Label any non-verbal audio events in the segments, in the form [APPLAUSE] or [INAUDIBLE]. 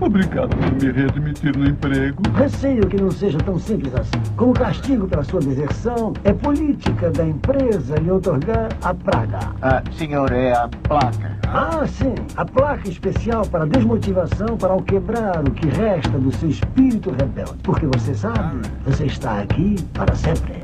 Obrigado por me readmitir no emprego. Receio que não seja tão simples assim. Como castigo pela sua deserção, é política da empresa lhe otorgar a praga. Ah, senhor, é a placa. Ah, sim. A placa especial para desmotivação para ao quebrar o que resta do seu espírito rebelde. Porque você sabe, você está aqui para sempre.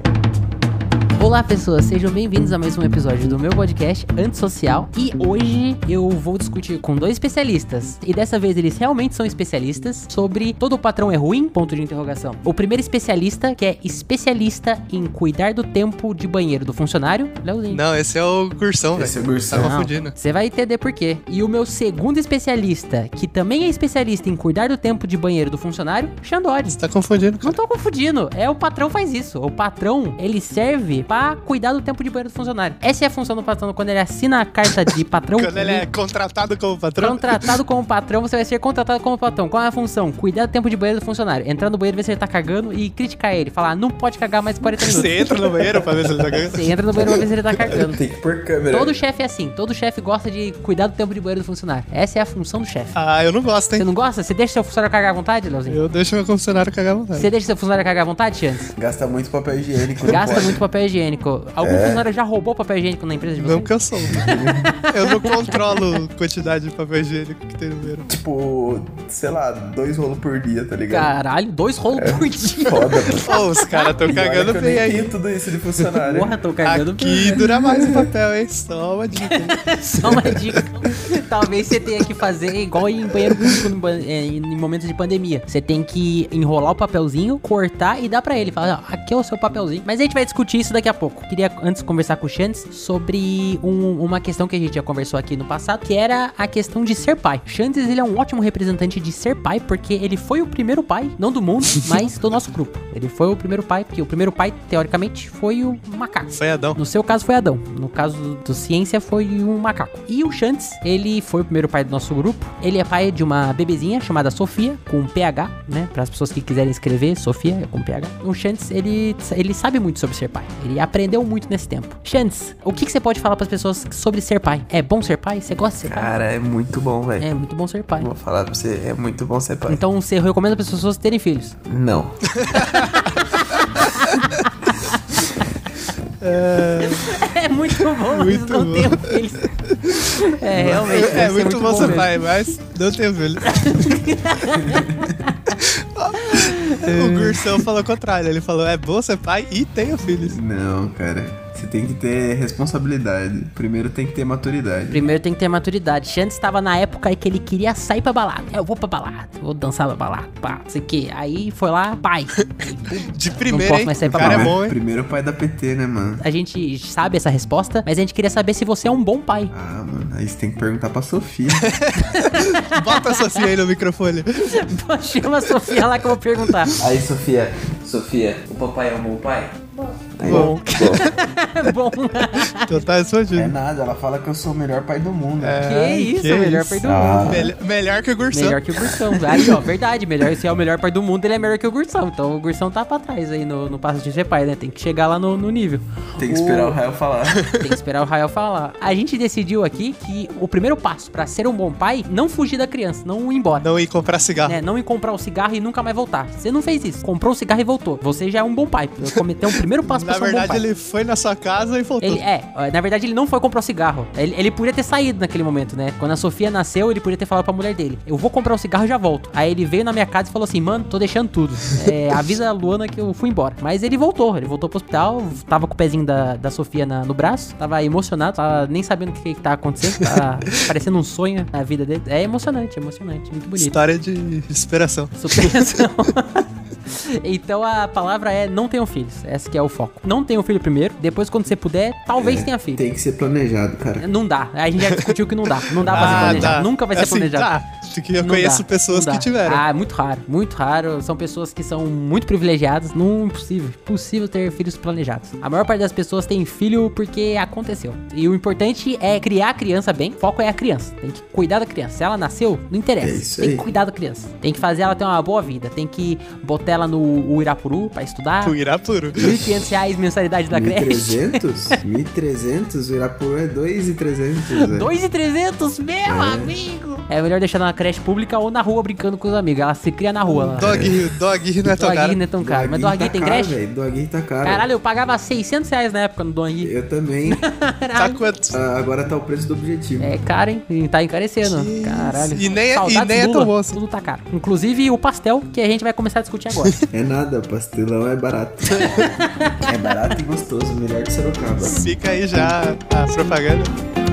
Olá pessoas, sejam bem-vindos a mais um episódio do meu podcast Antissocial e hoje eu vou discutir com dois especialistas e dessa vez eles realmente são especialistas sobre todo o patrão é ruim? Ponto de interrogação. O primeiro especialista que é especialista em cuidar do tempo de banheiro do funcionário, Leozinho. Não, esse é o Gursão, velho. Esse é o Tá Gursão. Não, confundindo. Você vai entender por quê. E o meu segundo especialista, que também é especialista em cuidar do tempo de banheiro do funcionário, Xandori. Você tá confundindo, Não cara. tô confundindo, é o patrão faz isso. O patrão, ele serve pra cuidar do tempo de banheiro do funcionário. Essa é a função do patrão quando ele assina a carta de patrão. Quando ele é contratado como patrão. Contratado [LAUGHS] como patrão, você vai ser contratado como patrão. Qual é a função? Cuidar do tempo de banheiro do funcionário. Entrar no banheiro, ver se ele tá cagando e criticar ele. Falar, não pode cagar mais 40 minutos. [LAUGHS] Você entra no banheiro pra ver se ele tá cagando. Você entra no banheiro pra ver se ele tá cagando. Tem que pôr câmera. Todo chefe é assim. Todo chefe gosta de cuidar do tempo de banheiro do funcionário. Essa é a função do chefe. Ah, eu não gosto, Você hein? não gosta? Você deixa seu funcionário cagar à vontade, Leozinho? Eu deixo meu funcionário cagar à vontade. Você deixa seu funcionário cagar à vontade, Chance? Gasta muito papel higiênico. Gasta pode. muito papel higiênico. Algum funcionário já roubou papel higiênico na empresa de vocês? Não que eu sou. eu não controlo a quantidade de papel higiênico que tem no banheiro. Tipo, sei lá, dois rolos por dia, tá ligado? Caralho, dois rolos por dia. Foda, mano. Ô, os caras tão cagando bem nem aí. tudo isso de funcionário. Porra, tô cagando Aqui dura mais o papel, hein? Só uma dica. [LAUGHS] Só uma dica. Talvez você tenha que fazer igual em banheiro público no ban- é, em momentos de pandemia. Você tem que enrolar o papelzinho, cortar e dar pra ele. Falar, ó, aqui é o seu papelzinho. Mas a gente vai discutir isso daqui a pouco. Queria antes conversar com o Chantes sobre um- uma questão que a gente já conversou aqui no passado, que era a questão de ser pai. Chantes, ele é um ótimo representante de ser pai, porque ele foi o primeiro pai, não do mundo, [LAUGHS] mas do nosso grupo. Ele foi o primeiro pai, porque o primeiro pai, teoricamente, foi o macaco. Foi Adão. No seu caso foi Adão. No caso do Ciência foi um macaco. E o Shantes, ele foi o primeiro pai do nosso grupo. Ele é pai de uma bebezinha chamada Sofia, com PH, né? Para as pessoas que quiserem escrever, Sofia é com PH. O Shantes, ele, ele sabe muito sobre ser pai. Ele aprendeu muito nesse tempo. Shantes, o que, que você pode falar para as pessoas sobre ser pai? É bom ser pai? Você gosta de ser pai? Cara, é muito bom, velho. É muito bom ser pai. Vou falar pra você, é muito bom ser pai. Então você recomenda para as pessoas terem filhos. Não. [LAUGHS] É muito bom, Muito não bom. têm filhos. É, realmente. É ser muito bom ser mesmo. pai, mas não tenho filho. [LAUGHS] o Gursão falou o contrário. Ele falou, é bom ser pai e tenho filhos. Não, cara. Você tem que ter responsabilidade. Primeiro tem que ter maturidade. Primeiro tem que ter maturidade. Chantes estava na época aí que ele queria sair pra balada. Eu vou pra balada, vou dançar pra balada, pá, não sei o que. Aí foi lá, pai. [LAUGHS] De Não primeira, posso hein? mais sair pra cara é balada. bom, hein? Primeiro pai da PT, né, mano? A gente sabe essa resposta, mas a gente queria saber se você é um bom pai. Ah, mano, aí você tem que perguntar pra Sofia. [LAUGHS] Bota a Sofia aí no microfone. Chama a Sofia lá que eu vou perguntar. aí, Sofia, Sofia, o papai é um bom pai? Aí, Bom. [LAUGHS] bom. Então tá É respondido. nada, ela fala que eu sou o melhor pai do mundo. que isso, que melhor isso. pai do Ah. mundo. Melhor, melhor que o Gursão. Melhor que o Gursão. Aí, ó, verdade. Melhor, se é o melhor pai do mundo, ele é melhor que o Gursão. Então o Gursão tá pra trás aí no, no passo de ser pai, né? Tem que chegar lá no, no nível. Tem que esperar o Rael falar. [LAUGHS] Tem que esperar o Rael falar. A gente decidiu aqui que o primeiro passo pra ser um bom pai, não fugir da criança, não ir embora. Não ir comprar cigarro. Né, não ir comprar o cigarro e nunca mais voltar. Você não fez isso. Comprou o cigarro e voltou. Você já é um bom pai. Cometeu o primeiro [LAUGHS] passo Na um bom verdade, pai. ele foi na sua casa e voltou. Ele, é, na verdade ele não foi comprar o cigarro. Ele, ele podia ter saído naquele momento, né? Quando a Sofia nasceu, ele podia ter falado pra mulher dele: Eu vou comprar um cigarro e já volto. Aí ele veio na minha casa e falou assim: Mano, tô deixando tudo. [LAUGHS] É, avisa a Luana que eu fui embora. Mas ele voltou, ele voltou pro hospital, tava com o pezinho da, da Sofia na- no braço, tava emocionado, tava nem sabendo o que, que tá acontecendo, tava [LAUGHS] parecendo um sonho na vida dele. É emocionante, emocionante, muito bonito. História de inspiração. Superação. [LAUGHS] Então a palavra é não tenham filhos. Esse que é o foco. Não tenham filho primeiro, depois quando você puder, talvez tenha filho. Tem que ser planejado, cara. Não dá. A gente já discutiu que não dá. Não dá pra ser [LAUGHS] Ah, planejado. dá. Nunca vai ser Assim, planejado. Tá, porque eu Não conheço dá, pessoas não que dá. tiveram. Ah, é muito raro, muito raro. São pessoas que são muito privilegiadas. Não impossível, impossível ter filhos planejados. A maior parte das pessoas tem filho porque aconteceu. E o importante é criar a criança bem. O foco é a criança. Tem que cuidar da criança. Se ela nasceu, não interessa. É isso tem aí. que cuidar da criança. Tem que fazer ela ter uma boa vida. Tem que botar ela no Irapuru pra estudar. O Irapuru. 1.500 reais mensalidade da creche. 1.300? 1.300? [LAUGHS] O Irapuru é 2.300, velho. 2.300, meu É. amigo! É melhor deixar na creche pública ou na rua brincando com os amigos. Ela se cria na rua. lá. Dog, dog não é tão Dog caro. não é tão caro. Mas Doguinho Dog tem tá caro, creche? velho. Doguinho tá caro. Caralho, eu pagava 600 reais na época no Dog. Eu também. [LAUGHS] Tá quanto? Ah, agora tá o preço do objetivo. É caro, hein? E tá encarecendo. Que Caralho. E nem é- Saudades e nem é tão bom assim. Tudo tá caro. Inclusive o pastel, que a gente vai começar a discutir agora. É nada, pastelão é barato. [LAUGHS] é barato e gostoso, melhor que Sorocaba. Fica aí já a propaganda.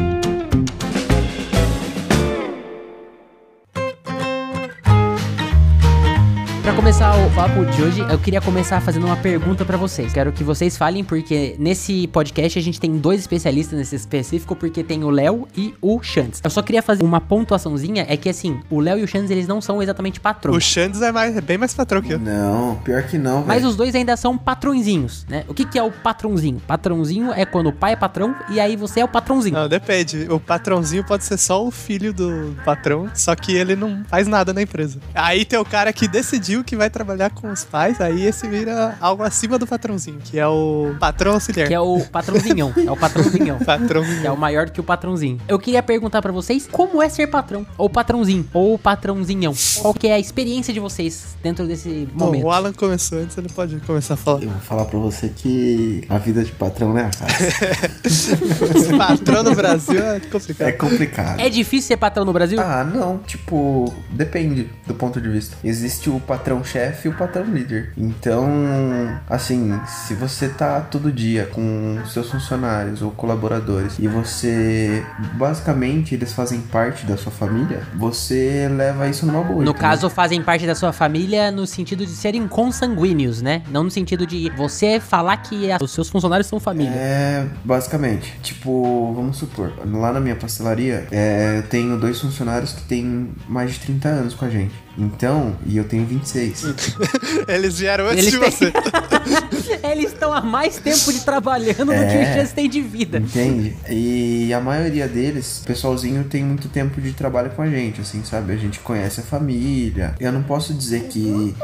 Pra começar o papo de hoje, eu queria começar fazendo uma pergunta pra vocês. Quero que vocês falem, porque nesse podcast a gente tem dois especialistas nesse específico, porque tem o Léo e o Chantes. Eu só queria fazer uma pontuaçãozinha, é que assim, o Léo e o Chantes, eles não são exatamente patrões. O Xandes é, mais, é bem mais patrão que eu. Não, pior que não, Mas velho. os dois ainda são patrõezinhos, né? O que, que é o patrãozinho? Patrãozinho é quando o pai é patrão e aí você é o patrãozinho. Não, depende. O patrãozinho pode ser só o filho do patrão, só que ele não faz nada na empresa. Aí tem o cara que decidiu que vai trabalhar com os pais, aí esse vira algo acima do patrãozinho, que é o patrão auxiliar. Que é o patrãozinhão. é o patrãozinhão. [LAUGHS] Patrãozinho. Que é o maior do que o patrãozinho. Eu queria perguntar pra vocês como é ser patrão, ou patrãozinho, ou patrãozinhão. Qual que é a experiência de vocês dentro desse Bom, momento? o Alan começou antes, ele pode começar a falar. Eu vou falar pra você que a vida de patrão não é fácil. [LAUGHS] patrão no Brasil é complicado. é complicado. É difícil ser patrão no Brasil? Ah, não. Tipo, depende do ponto de vista. Existe o patrão-chefe e o patrão-líder. Então, assim, se você tá todo dia com seus funcionários ou colaboradores e você, basicamente, eles fazem parte da sua família, você leva isso numa boa. No caso, fazem parte da sua família no sentido de serem consanguíneos, né? Não no sentido de você falar que a- os seus funcionários são família. É, basicamente. Tipo, vamos supor, lá na minha pastelaria, é, eu tenho dois funcionários que têm mais de 30 anos com a gente. Então, e eu tenho 26. [LAUGHS] Eles vieram antes Eles de têm- você. [LAUGHS] Eles estão há mais tempo de trabalhando do que É. o Chance tem de vida. Entende? E a maioria deles, o pessoalzinho tem muito tempo de trabalho com a gente, assim, sabe? A gente conhece a família. Eu não posso dizer que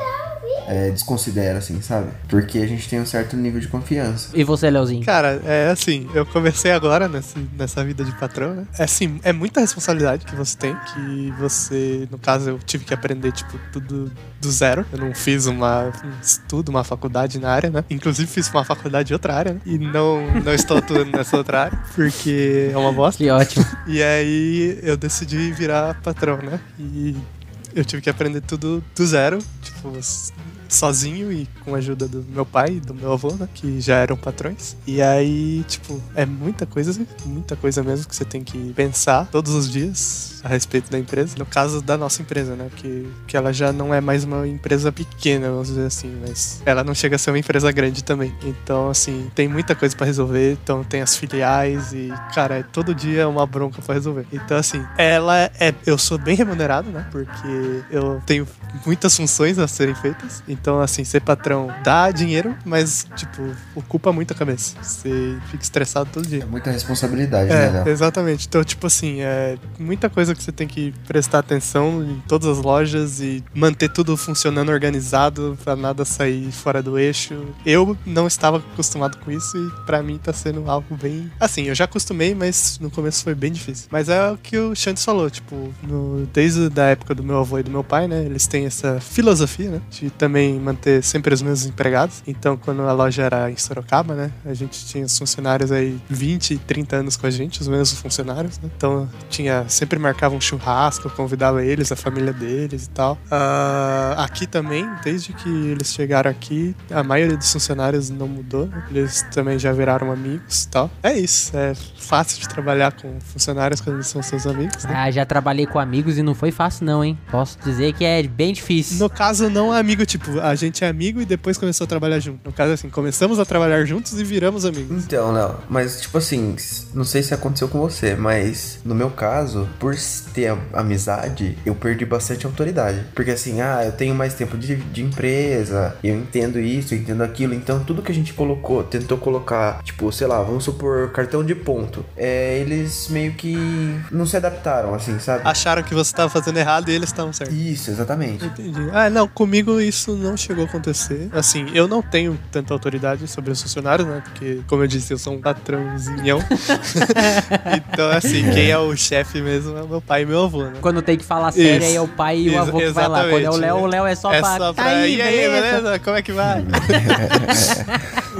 é, desconsidera, assim, sabe? Porque a gente tem um certo nível de confiança. E você, Leozinho? Cara, é assim, eu comecei agora nessa, nessa vida de patrão, né? É assim, é muita responsabilidade que você tem, que você, no caso, eu tive que aprender, tipo, tudo do zero. Eu não fiz uma, um estudo, uma faculdade na área, né? Inclusive fiz uma faculdade de outra área, né? E não, não estou atuando [LAUGHS] nessa outra área, porque é uma bosta. Que ótimo. E aí eu decidi virar patrão, né? E eu tive que aprender tudo do zero, tipo, sozinho e com a ajuda do meu pai e do meu avô, né? Que já eram patrões. E aí, tipo, é muita coisa, muita coisa mesmo que você tem que pensar todos os dias a respeito da empresa. No caso da nossa empresa, né? Que, que ela já não é mais uma empresa pequena, vamos dizer assim, mas ela não chega a ser uma empresa grande também. Então, assim, tem muita coisa pra resolver. Então, tem as filiais e, cara, é todo dia uma bronca pra resolver. Então, assim, ela é. Eu sou bem remunerado, né? Porque eu tenho muitas funções a serem feitas. Então, assim, ser patrão dá dinheiro, mas, tipo, ocupa muito a cabeça. Você fica estressado todo dia. É muita responsabilidade, né, É, Léo? exatamente. Então, tipo assim, é muita coisa que você tem que prestar atenção em todas as lojas e manter tudo funcionando organizado pra nada sair fora do eixo. Eu não estava acostumado com isso e pra mim tá sendo algo bem. Assim, eu já acostumei, mas no começo foi bem difícil. Mas é o que o Chantes falou, tipo, no- desde a época do meu avô e do meu pai, né? Eles têm essa filosofia, né? De também manter sempre os mesmos empregados. Então, quando a loja era em Sorocaba, né? A gente tinha os funcionários aí 20, 30 anos com a gente, os mesmos funcionários, né? Então, tinha sempre marcava um churrasco, eu convidava eles, a família deles e tal. Ah, aqui também, desde que eles chegaram aqui, a maioria dos funcionários não mudou. né? Eles também já viraram amigos e tal. É isso, é fácil de trabalhar com funcionários quando eles são seus amigos, né? Ah, já trabalhei com amigos e não foi fácil não, hein? Posso dizer que é bem difícil. No caso, não é amigo, tipo, a gente é amigo e depois começou a trabalhar junto. No caso, assim, começamos a trabalhar juntos e viramos amigos. Então, Léo, mas tipo assim, não sei se aconteceu com você, mas no meu caso, por ter amizade, eu perdi bastante autoridade. Porque assim, ah, eu tenho mais tempo de, de empresa, eu entendo isso, eu entendo aquilo, então tudo que a gente colocou, tentou colocar, tipo, sei lá, vamos supor, cartão de ponto, é, eles meio que não se adaptaram, assim, sabe? Acharam que você tava fazendo errado e eles estavam certos. Isso, exatamente. Entendi. Ah, não, comigo isso não chegou a acontecer. Assim, eu não tenho tanta autoridade sobre os funcionários, né? Porque, como eu disse, eu sou um patrãozinhão. [LAUGHS] então, assim, quem é o chefe mesmo é meu pai e meu avô, né? Quando tem que falar sério, aí é o pai e o Ex- avô que vai lá. Quando é o Léo, o Léo é só é pra. só tá pra. aí, e aí, beleza? beleza? Como é que vai? [LAUGHS]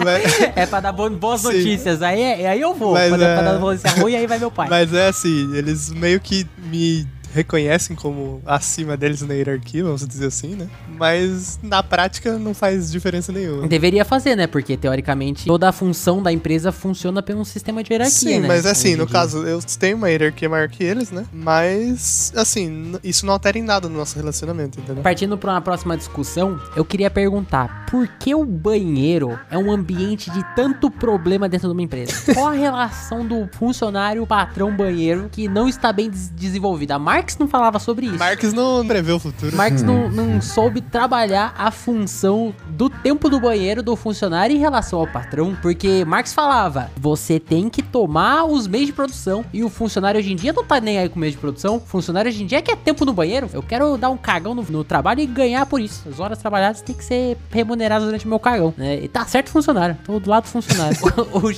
Mas- É pra dar bo- boas Sim. notícias. Aí, é- aí eu vou. Mas Quando é pra é- dar notícia ruim, aí vai meu pai. Mas é assim, eles meio que me reconhecem como acima deles na hierarquia, vamos dizer assim, né? Mas na prática não faz diferença nenhuma. Deveria fazer, né? Porque teoricamente toda a função da empresa funciona pelo sistema de hierarquia, Sim, né? mas assim, no caso, eu tenho uma hierarquia maior que eles, né? Mas, assim, isso não altera em nada no nosso relacionamento, entendeu? Partindo para uma próxima discussão, eu queria perguntar: por que o banheiro é um ambiente de tanto problema dentro de uma empresa? [LAUGHS] Qual a relação do funcionário patrão banheiro que não está bem des- desenvolvida? A Marx não falava sobre isso. Marx não prevê o futuro. Marx não, não soube trabalhar a função do tempo do banheiro do funcionário em relação ao patrão, porque Marx falava: você tem que tomar os meios de produção e o funcionário hoje em dia não tá nem aí com meio de produção. O funcionário hoje em dia quer tempo no banheiro. Eu quero dar um cagão no, no trabalho e ganhar por isso. As horas trabalhadas têm que ser remuneradas durante o meu cagão, né? E tá certo, funcionário. Tô do lado do funcionário. [LAUGHS] o, o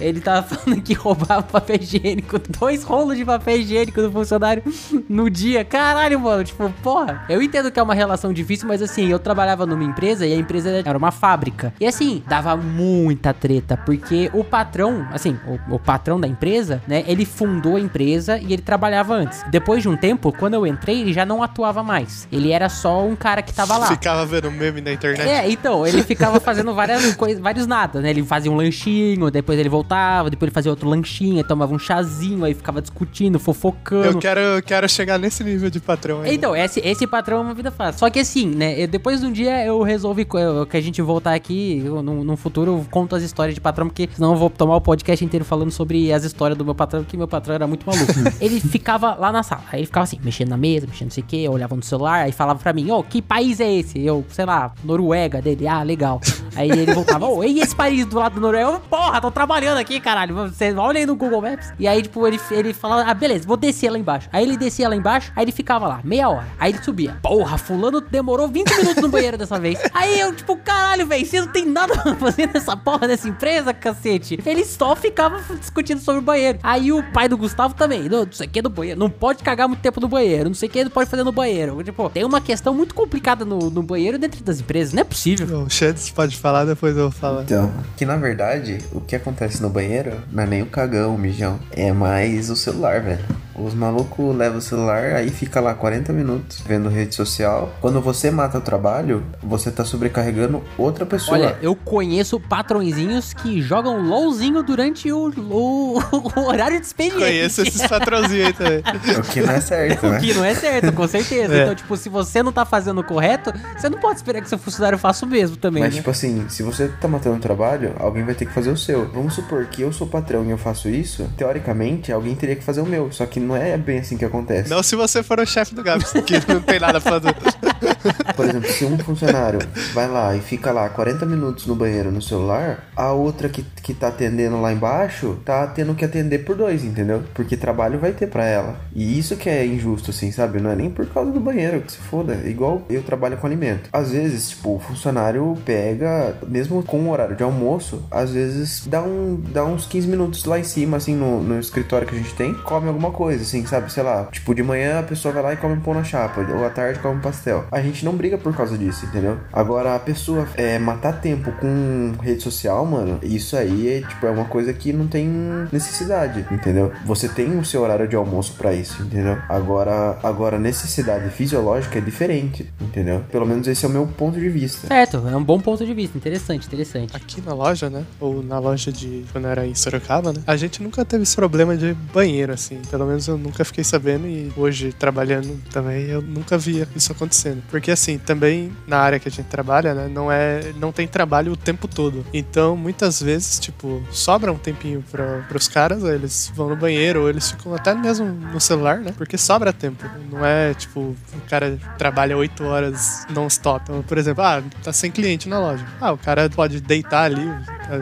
ele tava falando que roubava papel higiênico, [LAUGHS] dois rolos de papel higiênico do funcionário no dia. Caralho, mano, tipo, porra. Eu entendo que é uma relação difícil, mas assim, eu trabalhava numa empresa e a empresa era uma fábrica. E assim, dava muita treta, porque o patrão, assim, o, o patrão da empresa, né, ele fundou a empresa e ele trabalhava antes. Depois de um tempo, quando eu entrei, ele já não atuava mais. Ele era só um cara que tava lá. Ficava vendo meme na internet. É, então, ele ficava fazendo várias [LAUGHS] coisas, vários nada, né? Ele fazia um lanchinho, depois ele voltava, depois ele fazia outro lanchinho, tomava um chazinho, aí ficava discutindo, fofocando. Eu quero, eu quero chegar nesse nível de patrão aí. Então, esse, esse patrão é uma vida fácil. Só que assim, né? eu- depois de um dia eu resolvi eu- que a gente voltar aqui, eu, no, no futuro eu conto as histórias de patrão, porque senão eu vou tomar o podcast inteiro falando sobre as histórias do meu patrão, que meu patrão era muito maluco. [LAUGHS] ele ficava lá na sala, aí ele ficava assim, mexendo na mesa, mexendo não sei o que, eu olhava no celular, aí falava pra mim, ô, que país é esse? Eu, sei lá, Noruega dele, ah, legal. Aí ele voltava, ô, e esse país do lado do Noruega? Eu, porra, tô trabalhando aqui, caralho. Você olha aí no Google Maps. E aí, tipo, ele, ele falava, ah, beleza, vou descer lá embaixo. Aí ele descia lá embaixo, aí ele ficava lá, meia hora. Aí ele subia. Porra, fulano demorou 20 minutos no banheiro dessa vez. Aí eu, tipo, caralho, velho, você não tem nada pra fazer nessa porra dessa empresa, cacete. Ele só ficava discutindo sobre o banheiro. Aí o pai do Gustavo também, não, não sei o que do banheiro, não pode cagar muito tempo no banheiro, não sei o que não pode fazer no banheiro. Tipo, tem uma questão muito complicada no, no banheiro dentro das empresas, não é possível. O Chantes pode falar, depois eu vou falar. Então, que na verdade, o que acontece no banheiro não é nem o cagão, o mijão. É mais o celular, velho. Os malucos levam o celular, aí fica lá 40 minutos vendo rede social. Quando você mata o trabalho, você tá sobrecarregando outra pessoa. Olha, eu conheço patrõezinhos que jogam LOLzinho durante o, o, o horário de expediente. Conheço esses [LAUGHS] patrãozinhos aí também. O que não é certo, O né? que não é certo, com certeza. É. Então, tipo, se você não tá fazendo o correto, você não pode esperar que seu funcionário faça o mesmo também, Mas, né? tipo assim, se você tá matando um trabalho, alguém vai ter que fazer o seu. Vamos supor que eu sou patrão e eu faço isso, teoricamente, alguém teria que fazer o meu. Só que não é bem assim que acontece. Não se você for o chefe do Gabs, que não tem nada pra fazer. Por exemplo, se um funcionário vai lá e fica lá 40 minutos no banheiro no celular, a outra que, que tá atendendo lá embaixo tá tendo que atender por dois, entendeu? Porque trabalho vai ter pra ela. E isso que é injusto, assim, sabe? Não é nem por causa do banheiro, que se foda. É Igual eu trabalho com alimento. Às vezes, tipo, o funcionário pega, mesmo com o horário de almoço, às vezes dá, um, dá uns 15 minutos lá em cima, assim, no, no escritório que a gente tem, come alguma coisa, assim, sabe? Sei lá, tipo, de manhã a pessoa vai lá e come um pão na chapa, ou à tarde come um pastel. A gente não briga por causa disso, entendeu? Agora, a pessoa é, matar tempo com rede social, mano, isso aí é, tipo, é uma coisa que não tem necessidade, entendeu? Você tem o seu horário de almoço pra isso, entendeu? Agora, agora necessidade fisiológica é diferente, entendeu? Pelo menos esse é o meu ponto de vista. Certo, é um bom ponto de vista. Interessante, interessante. Aqui na loja, né? Ou na loja de quando era em Sorocaba, né? A gente nunca teve esse problema de banheiro, assim. Pelo menos eu nunca fiquei sabendo e hoje trabalhando também eu nunca via isso acontecendo. Porque assim, também na área que a gente trabalha, né? Não é. Não tem trabalho o tempo todo. Então, muitas vezes, tipo, sobra um tempinho pra, pros caras, eles vão no banheiro, ou eles ficam até mesmo no celular, né? Porque sobra tempo. Não é tipo, o cara trabalha 8 horas non-stop. Então, por exemplo, ah, tá sem cliente na loja. Ah, o cara pode deitar ali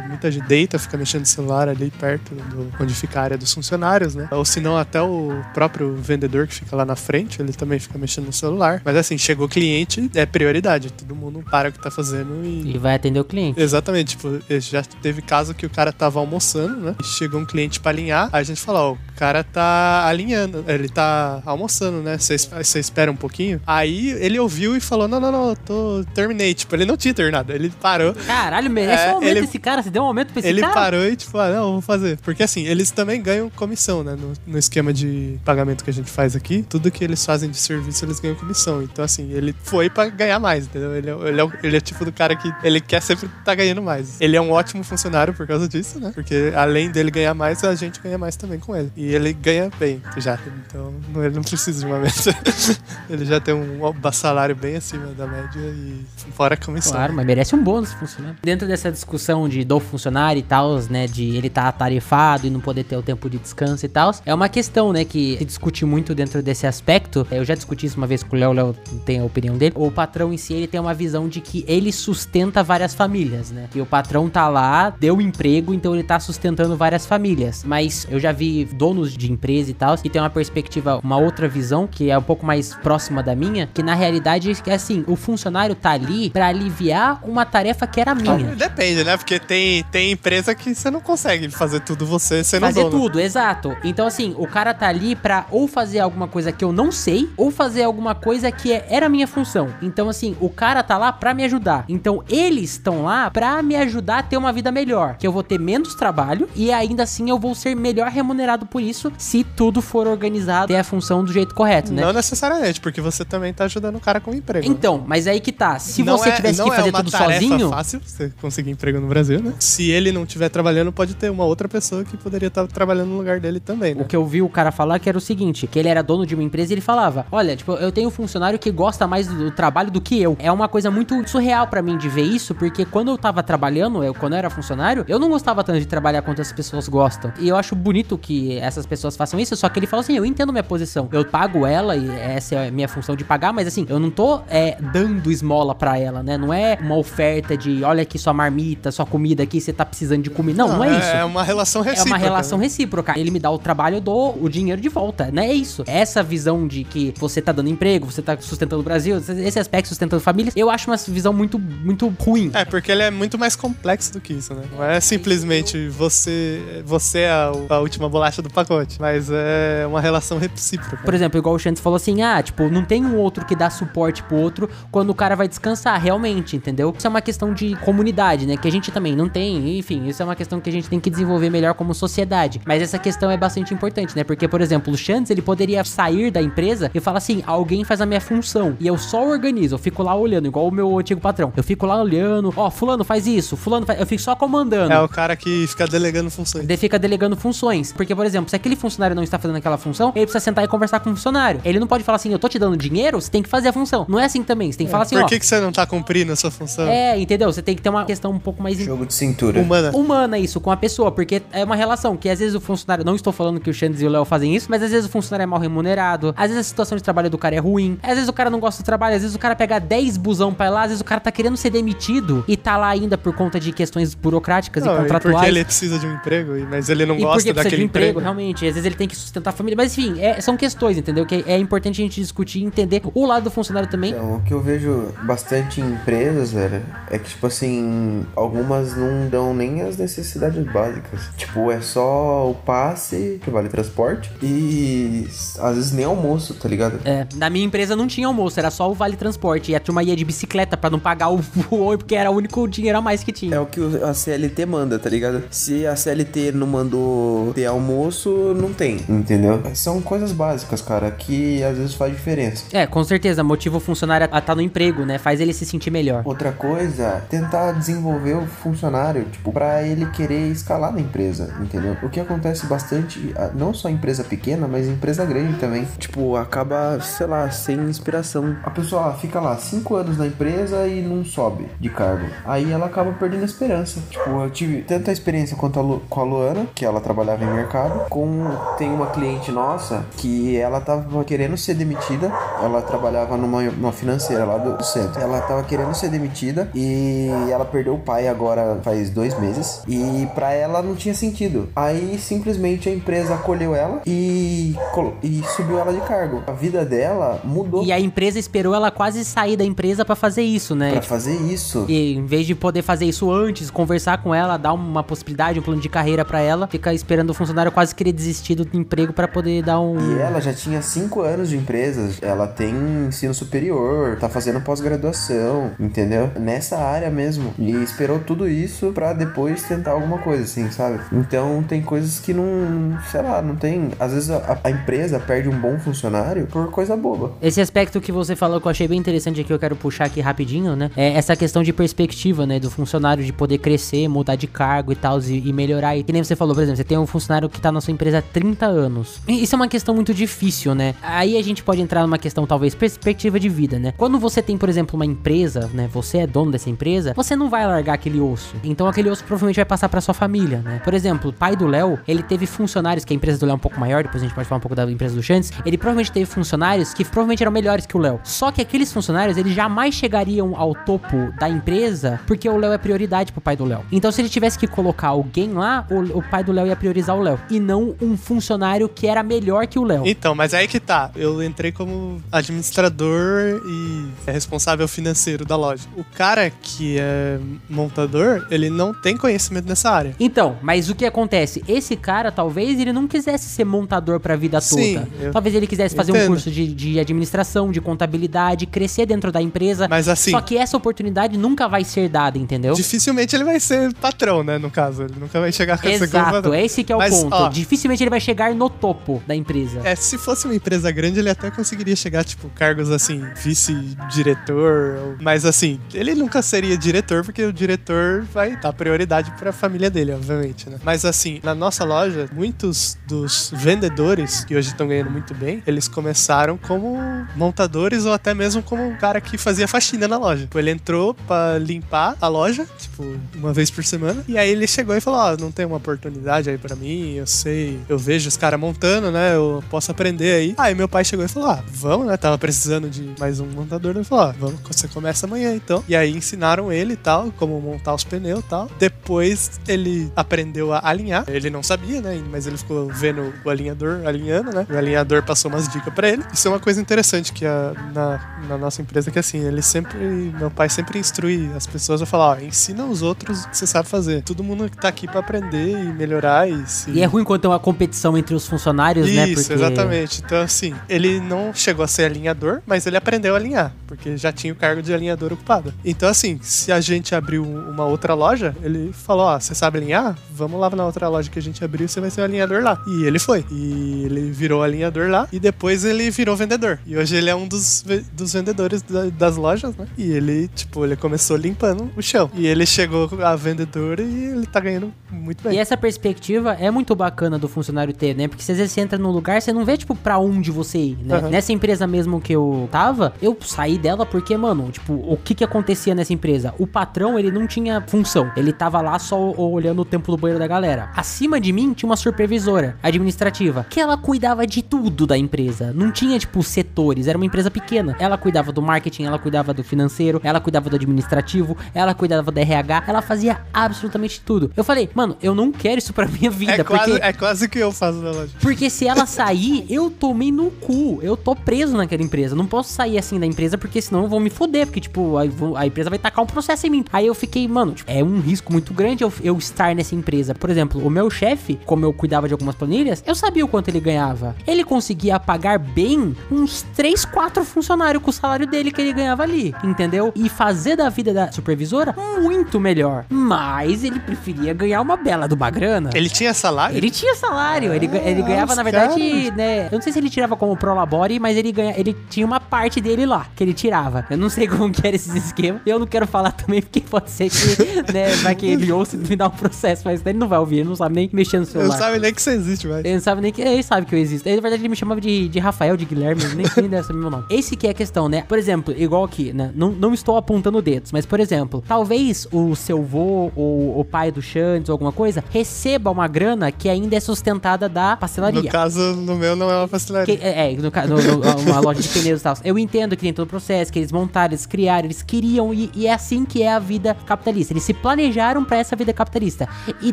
Muita gente deita, fica mexendo no celular ali perto do, onde fica a área dos funcionários, né? Ou se não, até o próprio vendedor que fica lá na frente, ele também fica mexendo no celular. Mas assim, chegou cliente, é prioridade. Todo mundo para o que tá fazendo e. E vai atender o cliente. Exatamente, tipo, já teve caso que o cara tava almoçando, né? E chegou um cliente pra alinhar, aí a gente falou, ó, o cara tá alinhando, ele tá almoçando, né? Você espera um pouquinho. Aí ele ouviu e falou: Não, não, não, tô. Terminei. Tipo, ele não tinha terminado. Ele parou. Caralho, merece É, um aumento ele- esse cara. Você deu um aumento pra esse Ele cara? parou e, tipo, ah, não, vou fazer. Porque assim, eles também ganham comissão, né? No, no esquema de pagamento que a gente faz aqui, tudo que eles fazem de serviço, eles ganham comissão. Então, assim, ele foi pra ganhar mais, entendeu? Ele é, ele é, ele é o tipo do cara que ele quer sempre tá ganhando mais. Ele é um ótimo funcionário por causa disso, né? Porque além dele ganhar mais, a gente ganha mais também com ele. E ele ganha bem já. Então, ele não precisa de uma meta. [LAUGHS] ele já tem um salário bem acima da média e fora a comissão. Claro, mas merece um bônus funcionário. Dentro dessa discussão de do funcionário e tal, né, de ele estar atarefado e não poder ter o tempo de descanso e tal, é uma questão, né, que se discute muito dentro desse aspecto. Eu já discuti isso uma vez com o Léo, o Léo tem a opinião dele. O patrão em si, ele tem uma visão de que ele sustenta várias famílias, né? Que o patrão tá lá, deu emprego, então ele tá sustentando várias famílias. Mas eu já vi donos de empresa e tal, que tem uma perspectiva, uma outra visão, que é um pouco mais próxima da minha, que na realidade é assim, o funcionário tá ali pra aliviar uma tarefa que era minha. Depende, né? Porque tem, tem empresa que você não consegue fazer tudo você sendo Fazer dono. tudo, exato. Então, assim, o cara tá ali pra ou fazer alguma coisa que eu não sei, ou fazer alguma coisa que é- era minha função. Então, assim, o cara tá lá pra me ajudar. Então, eles estão lá pra me ajudar a ter uma vida melhor. Que eu vou ter menos trabalho e ainda assim eu vou ser melhor remunerado por isso se tudo for organizado e a função do jeito correto, né? Não necessariamente, porque você também tá ajudando o cara com emprego. né? Então, mas aí que tá. Se Não você é- tivesse que é fazer tudo sozinho, fácil você conseguir emprego no Brasil, né? Se ele não estiver trabalhando, pode ter uma outra pessoa que poderia estar trabalhando no lugar dele também, né? O que eu vi o cara falar que era o seguinte, que ele era dono de uma empresa e ele falava, olha, tipo, eu tenho um funcionário que gosta mais do trabalho do que eu. É uma coisa muito surreal pra mim de ver isso, porque quando eu tava trabalhando, eu, quando eu era funcionário, eu não gostava tanto de trabalhar quanto as pessoas gostam. E eu acho bonito que essas pessoas façam isso, só que ele fala assim, eu entendo minha posição. Eu pago ela e essa é a minha função de pagar, mas assim, eu não tô é, dando esmola pra ela, né? Não é uma oferta de, olha aqui sua marmita, sua comida aqui, você tá precisando de comida. Não, não, é isso. É uma relação É recíproca. uma relação né? recíproca. Ele me dá o trabalho, eu dou o dinheiro de volta, né? É isso. Essa visão de que você tá dando emprego, você tá sustentando o Brasil, esse aspecto sustentando famílias, eu acho uma visão muito, muito ruim. É, porque ele é muito mais complexo do que isso, né? Não é simplesmente você, você é a, a última bolacha do pacote, mas é uma relação recíproca. Por exemplo, igual o Chantes falou assim: ah, tipo, não tem um outro que dá suporte pro outro quando o cara vai descansar, realmente, entendeu? Isso é uma questão de comunidade, né? Que a gente também não tem, enfim, isso é uma questão que a gente tem que desenvolver melhor como sociedade. Mas essa questão é bastante importante, né? Porque, por exemplo, o Chantes, ele poderia sair da empresa e falar assim: alguém faz a minha função e eu só organizo, eu fico lá olhando, igual o meu antigo patrão. Eu fico lá olhando, ó, Fulano faz isso, Fulano faz. Eu fico só comandando. É o cara que fica delegando funções. Ele fica delegando funções. Porque, por exemplo, se aquele funcionário não está fazendo aquela função, ele precisa sentar e conversar com o funcionário. Ele não pode falar assim, eu tô te dando dinheiro, você tem que fazer a função. Não é assim também. Você tem que falar assim, Por ó. que, que você não tá cumprindo a sua função? É, entendeu? Você tem que ter uma questão um pouco mais Jogo de cintura. Humana. humana isso com a pessoa, porque é uma relação que às vezes o funcionário, não estou falando que o Xandes e o Léo fazem isso, mas às vezes o funcionário é mal remunerado, às vezes a situação de trabalho do cara é ruim, às vezes o cara não gosta do trabalho, às vezes o cara pega 10 busão pra ir lá, às vezes o cara tá querendo ser demitido e tá lá ainda por conta de questões burocráticas Não, e e contratuais. porque ele precisa de um emprego, e- mas ele não E gosta daquele de um emprego, emprego. realmente. Às vezes ele tem que sustentar a família. Mas enfim, é- são questões, entendeu? Que é importante a gente discutir e entender o lado do funcionário também. Então, o que eu vejo bastante em empresas, velho, é que, tipo assim, algumas não dão nem as necessidades básicas. Tipo, é só o passe, que vale transporte, e às vezes nem almoço, tá ligado? É, na minha empresa não tinha almoço, era só o vale transporte. E a turma ia de bicicleta pra não pagar o voo, [LAUGHS] porque era o único dinheiro a mais que tinha. É o que a CLT manda, tá ligado? Se a CLT não mandou ter almoço, não tem, entendeu? São coisas básicas, cara, que às vezes faz diferença. É, com certeza, motiva o funcionário a estar no emprego, né? Faz ele se sentir melhor. Outra coisa, tentar desenvolver o funcionário, tipo, pra ele querer escalar na empresa, entendeu? O que acontece bastante, não só em empresa pequena, mas em empresa grande também. Tipo, acaba, sei lá, sem inspiração. A pessoa fica lá cinco anos na empresa e não sobe de cargo. Aí ela acaba perdendo a esperança. Tipo, eu tive tanta experiência quanto a Lu- com a Luana, que ela trabalhava em mercado, com tem uma cliente nossa que ela tava querendo ser demitida. Ela trabalhava numa, numa financeira lá do, centro. Ela tava querendo ser demitida e ela perdeu o pai agora faz dois meses. E pra ela não tinha sentido. Aí simplesmente a empresa acolheu ela e, e subiu ela de cargo. A vida dela mudou E a empresa esperou ela quase sair da empresa pra fazer isso, né? pra fazer isso. E em vez de poder fazer isso antes, conversar com ela, dar uma possibilidade, um plano de carreira pra ela, fica esperando o funcionário quase querer desistir do emprego pra poder dar um. E ela já tinha 5 anos de empresa, ela tem ensino superior, tá fazendo pós-graduação, entendeu? Nessa área mesmo. E esperou tudo isso pra depois tentar alguma coisa, assim, sabe? Então tem coisas que não, sei lá, não tem. Às vezes a, a empresa perde um bom funcionário por coisa boba. Esse aspecto que você falou que eu achei bem interessante aqui, eu quero puxar aqui rapidinho, né? É essa questão de perspectiva, né? Do funcionário de poder crescer, mudar de cargo e tal, e, e melhorar. E que nem você falou, por exemplo, você tem um funcionário que tá na sua empresa há 30 anos. Isso é uma questão muito difícil, né? Aí a gente pode entrar numa questão, talvez, perspectiva de vida, né? Quando você tem, por exemplo, uma empresa, né? Você é dono dessa empresa, você não vai largar aquele osso. Então aquele osso provavelmente vai passar pra sua família, né? Por exemplo, o pai do Léo, ele teve funcionários, que a empresa do Léo é um pouco maior, depois a gente pode falar um pouco da empresa do Chantes, ele provavelmente teve funcionários que provavelmente eram melhores que o Léo. Só que aqueles funcionários, eles jamais chegariam ao topo da empresa, porque o Léo é prioridade pro pai do Léo. Então se ele tivesse que colocar alguém lá, o, o pai do Léo ia priorizar o Léo. E não um funcionário que era melhor que o Léo. Então, mas aí que tá. Eu entrei como administrador e responsável financeiro da loja. O cara que é montador, ele não tem conhecimento nessa área. Então, mas o que acontece? Esse cara, talvez ele não quisesse ser montador pra vida Sim, toda. eu Talvez ele quisesse fazer um entendo. curso de, de administração, de contabilidade, crescer dentro da empresa. Mas assim- Só que essa oportunidade nunca vai ser dada, entendeu? Dificilmente ele vai ser patrão, né? No caso, ele nunca vai chegar com essa Exato, esse que é o Mas, ponto. ó, Dificilmente ele vai chegar no topo da empresa. É, se fosse uma empresa grande, ele até conseguiria chegar, tipo, cargos assim, vice-diretor. Mas assim, ele nunca seria diretor, porque o diretor vai dar prioridade pra família dele, obviamente, né? Mas assim, na nossa loja, muitos dos vendedores que hoje estão ganhando muito bem, eles começaram como montadores ou até mesmo como um cara que fazia faxina na loja. Tipo, ele entrou pra limpar a loja, tipo, uma vez por semana, e aí ele chegou e falou: Ó, não tem uma oportunidade aí pra mim, eu sei, eu vejo os caras montando, né? Eu posso aprender aí. Aí meu pai chegou e falou: Ah, vamos, né? Tava precisando de mais um montador. Ele falou: Ah, vamos, você começa amanhã então. E aí ensinaram ele e tal, como montar os pneus e tal. Depois ele aprendeu a alinhar. Ele não sabia, né? Mas ele ficou vendo o alinhador alinhando, né? O alinhador passou umas dicas pra ele. Isso é uma coisa interessante que a, na, na nossa empresa, que assim, ele sempre. Meu pai sempre instrui as pessoas a falar: Ó, ensina os outros o que você sabe fazer. Todo mundo que tá aqui pra aprender e melhorar e se. E é ruim quando tem uma competição entre os funcionários, né? Isso, exatamente. Então, assim, ele não chegou a ser alinhador, mas ele aprendeu a alinhar, porque já tinha o cargo de alinhador ocupado. Então, assim, se a gente abriu uma outra loja, ele falou: Ó, você sabe alinhar? Vamos lá na outra loja que a gente abriu, você vai ser o alinhador lá. E ele foi. E ele virou alinhador lá, e depois ele virou vendedor. E hoje ele é um dos, dos vendedores da- das lojas, né? E ele, tipo, ele começou limpando o chão. E ele chegou a vendedor e ele tá ganhando muito bem. E essa perspectiva é muito bacana do funcionário ter, né? Porque se às vezes você entra num lugar, você não vê, tipo, pra onde você ir, né? Aham. Nessa empresa mesmo que eu tava, eu saí dela porque, mano, tipo, o que que acontecia nessa empresa? O patrão, ele não tinha função. Ele tava lá só olhando o tempo do banheiro da galera. Acima de mim tinha uma supervisora administrativa, que ela cuidava de tudo da empresa. Não tinha, tipo, setores, era uma empresa pequena. Ela cuidava do marketing, ela cuidava do financeiro, ela cuidava do administrativo, ela cuidava do RH, ela fazia absolutamente tudo. Eu falei, mano, eu não quero isso pra minha vida, É quase, porque é quase que eu faço na loja. porque se ela sair, eu tomei no cu. Eu tô preso naquela empresa. Não posso sair assim da empresa, porque senão eu vou me foder. Porque, tipo, a empresa vai tacar um processo em mim. Aí eu fiquei, mano, tipo, é um risco muito grande eu, eu estar nessa empresa. Por exemplo, o meu chefe, como eu cuidava de algumas planilhas, eu sabia o quanto ele ganhava. Ele conseguia pagar bem uns 3, 4 funcionários com o salário dele que ele ganhava ali. Entendeu? E fazer da vida da supervisora muito melhor. Mas ele preferia ganhar uma bela de uma grana. Ele tinha salário? Ele tinha salário, ele, ga- ele ganhava, na verdade, né? Eu não sei se ele tirava como prolabore, mas ele ganha, ele tinha uma parte dele lá, que ele tirava. Eu não sei [LAUGHS] como que era esses esquemas. Eu não quero falar também, porque pode ser que, né, vai que ele ouça e me dá um processo, mas ele não vai ouvir, ele não sabe nem mexer no celular. não sabe nem que você existe, mais. Ele não sabe nem que. Ele sabe que eu existo. Ele, na verdade, ele me chamava de, de Rafael, de Guilherme, nem, nem deve saber meu nome. Esse que é a questão, né? Por exemplo, igual aqui, né? Não, não estou apontando dedos, mas, por exemplo, talvez o seu vô ou o pai do Xandes ou alguma coisa receba uma grana que ainda é sustentada da pastelaria. No caso, no meu não é uma pastelaria. Que- é, é, no, no- no- uma loja de pneus e tal. Eu entendo que tem todo o processo, que eles montaram, eles criaram, eles queriam, e, e é assim que é a vida capitalista. Eles se planejaram pra essa vida capitalista. E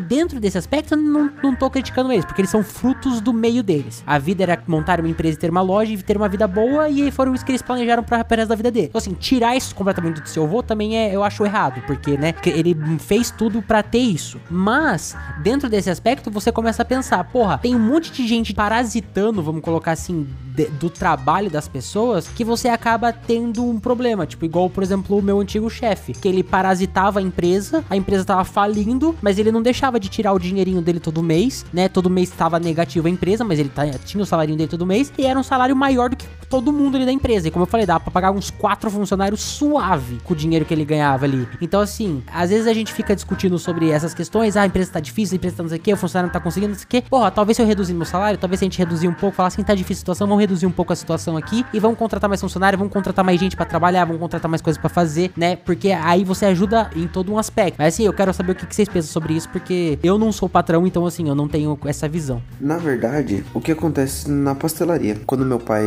dentro desse aspecto, eu não, não tô criticando eles, porque eles são frutos do meio deles. A vida era montar uma empresa e ter uma loja e ter uma vida boa, e foram isso que eles planejaram pra, resto da vida dele. Então, assim, tirar isso completamente do seu avô também é, eu acho errado, porque, né, ele fez tudo pra ter isso. Mas, dentro desse aspecto, você começa a pensar, porra, tem um monte de gente parasitando, vamos colocar assim, de- do trabalho das pessoas, que você acaba tendo um problema. Tipo, igual, por exemplo, o meu antigo chefe, que ele parasitava a empresa, a empresa tava falindo, mas ele não deixava de tirar o dinheirinho dele todo mês, né? Todo mês estava negativo a empresa, mas ele tá- tinha o salário dele todo mês, e era um salário maior do que todo mundo ali da empresa. E como eu falei, dava pra pagar uns quatro funcionários suave com o dinheiro que ele ganhava ali. Então, assim, às vezes a gente fica discutindo sobre essas questões, ah, a empresa tá difícil, a empresa tá não sei o que, o funcionário não tá conseguindo, não sei o. Porra, talvez se eu reduzir meu salário, talvez se a gente reduzir um pouco, falar assim, tá difícil a situação, vamos reduzir um pouco a situação aqui e vamos contratar mais funcionário, vamos contratar mais gente pra trabalhar, vamos contratar mais coisas pra fazer, né? Porque aí você ajuda em todo um aspecto. Mas assim, eu quero saber o que que vocês pensam sobre isso, porque eu não sou patrão, então assim, eu não tenho essa visão. Na verdade, o que acontece na pastelaria? Quando meu pai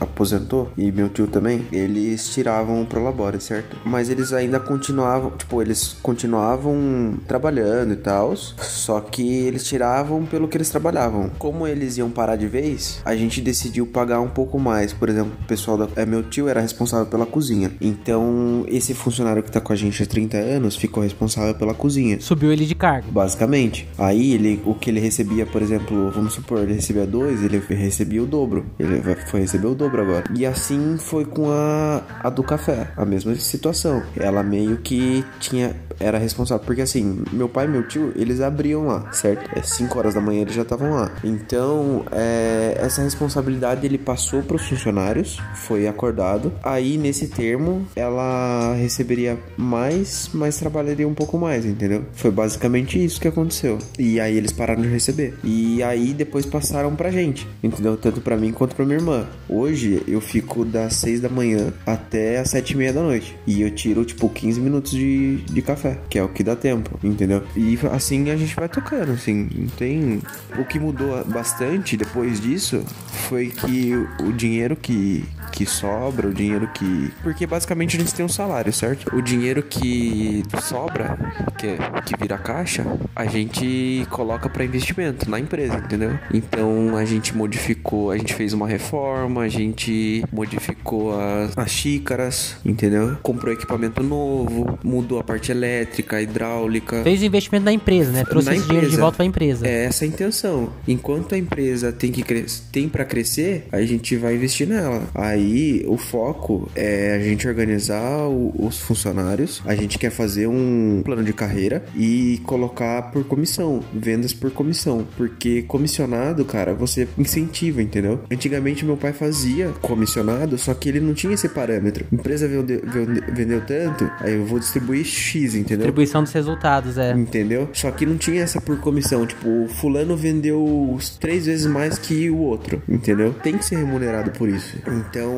aposentou e meu tio também, eles tiravam o Prolabore, certo? Mas eles ainda continuavam, tipo, eles continuavam trabalhando e tal, só que eles tiravam pelo que eles trabalhavam. Como eles iam parar de vez, a gente decidiu pagar um pouco mais. Por exemplo, o pessoal da. É, meu tio era responsável pela cozinha. Então, esse funcionário que tá com a gente há 30 anos ficou responsável pela cozinha. Subiu ele de cargo. Basicamente. Aí ele, o que ele recebia, por exemplo, vamos supor, ele recebia dois, ele recebia o dobro. Ele foi receber o dobro agora. E assim foi com a, a do café. A mesma situação. Ela meio que tinha. Era responsável. Porque assim, meu pai e meu tio, eles abriam lá, certo? É 5 horas da manhã eles já estavam lá. Então, é, essa responsabilidade ele passou para os funcionários. Foi acordado. Aí, nesse termo, ela receberia mais, mas trabalharia um pouco mais, entendeu? Foi basicamente isso que aconteceu. E aí eles pararam de receber. E aí depois passaram pra gente, entendeu? Tanto pra mim quanto pra minha irmã. Hoje eu fico das 6 da manhã até as 7 e meia da noite. E eu tiro, tipo, 15 minutos de, de café, que é o que dá tempo, entendeu? E assim a gente vai tocando, assim, não tem. O que mudou bastante depois disso foi que o dinheiro que, que sobra, o dinheiro que. Porque basicamente a gente tem um salário, certo? O dinheiro que sobra, que, é- que vira caixa, a gente coloca pra investimento na empresa, entendeu? Então a gente modificou, a gente fez uma reforma, a gente modificou as, as xícaras, entendeu? Comprou equipamento novo, mudou a parte elétrica, hidráulica. Fez o investimento na empresa, né? Trouxe Na esse dinheiro de volta pra empresa. É essa a intenção. Enquanto a empresa tem que tem para crescer, a gente vai investir nela. Aí o foco é a gente organizar o- os funcionários. A gente quer fazer um plano de carreira e colocar por comissão, vendas por comissão, porque comissionado, cara, você incentiva, entendeu? Antigamente meu pai fazia comissionado, só que ele não tinha esse parâmetro. Empresa vendeu, vende- vendeu tanto, aí eu vou distribuir X, entendeu? Distribuição dos resultados, é. Entendeu? Só que não tinha essa por comissão. Tipo, fulano vendeu três vezes mais que o outro. Entendeu? Tem que ser remunerado por isso. Então,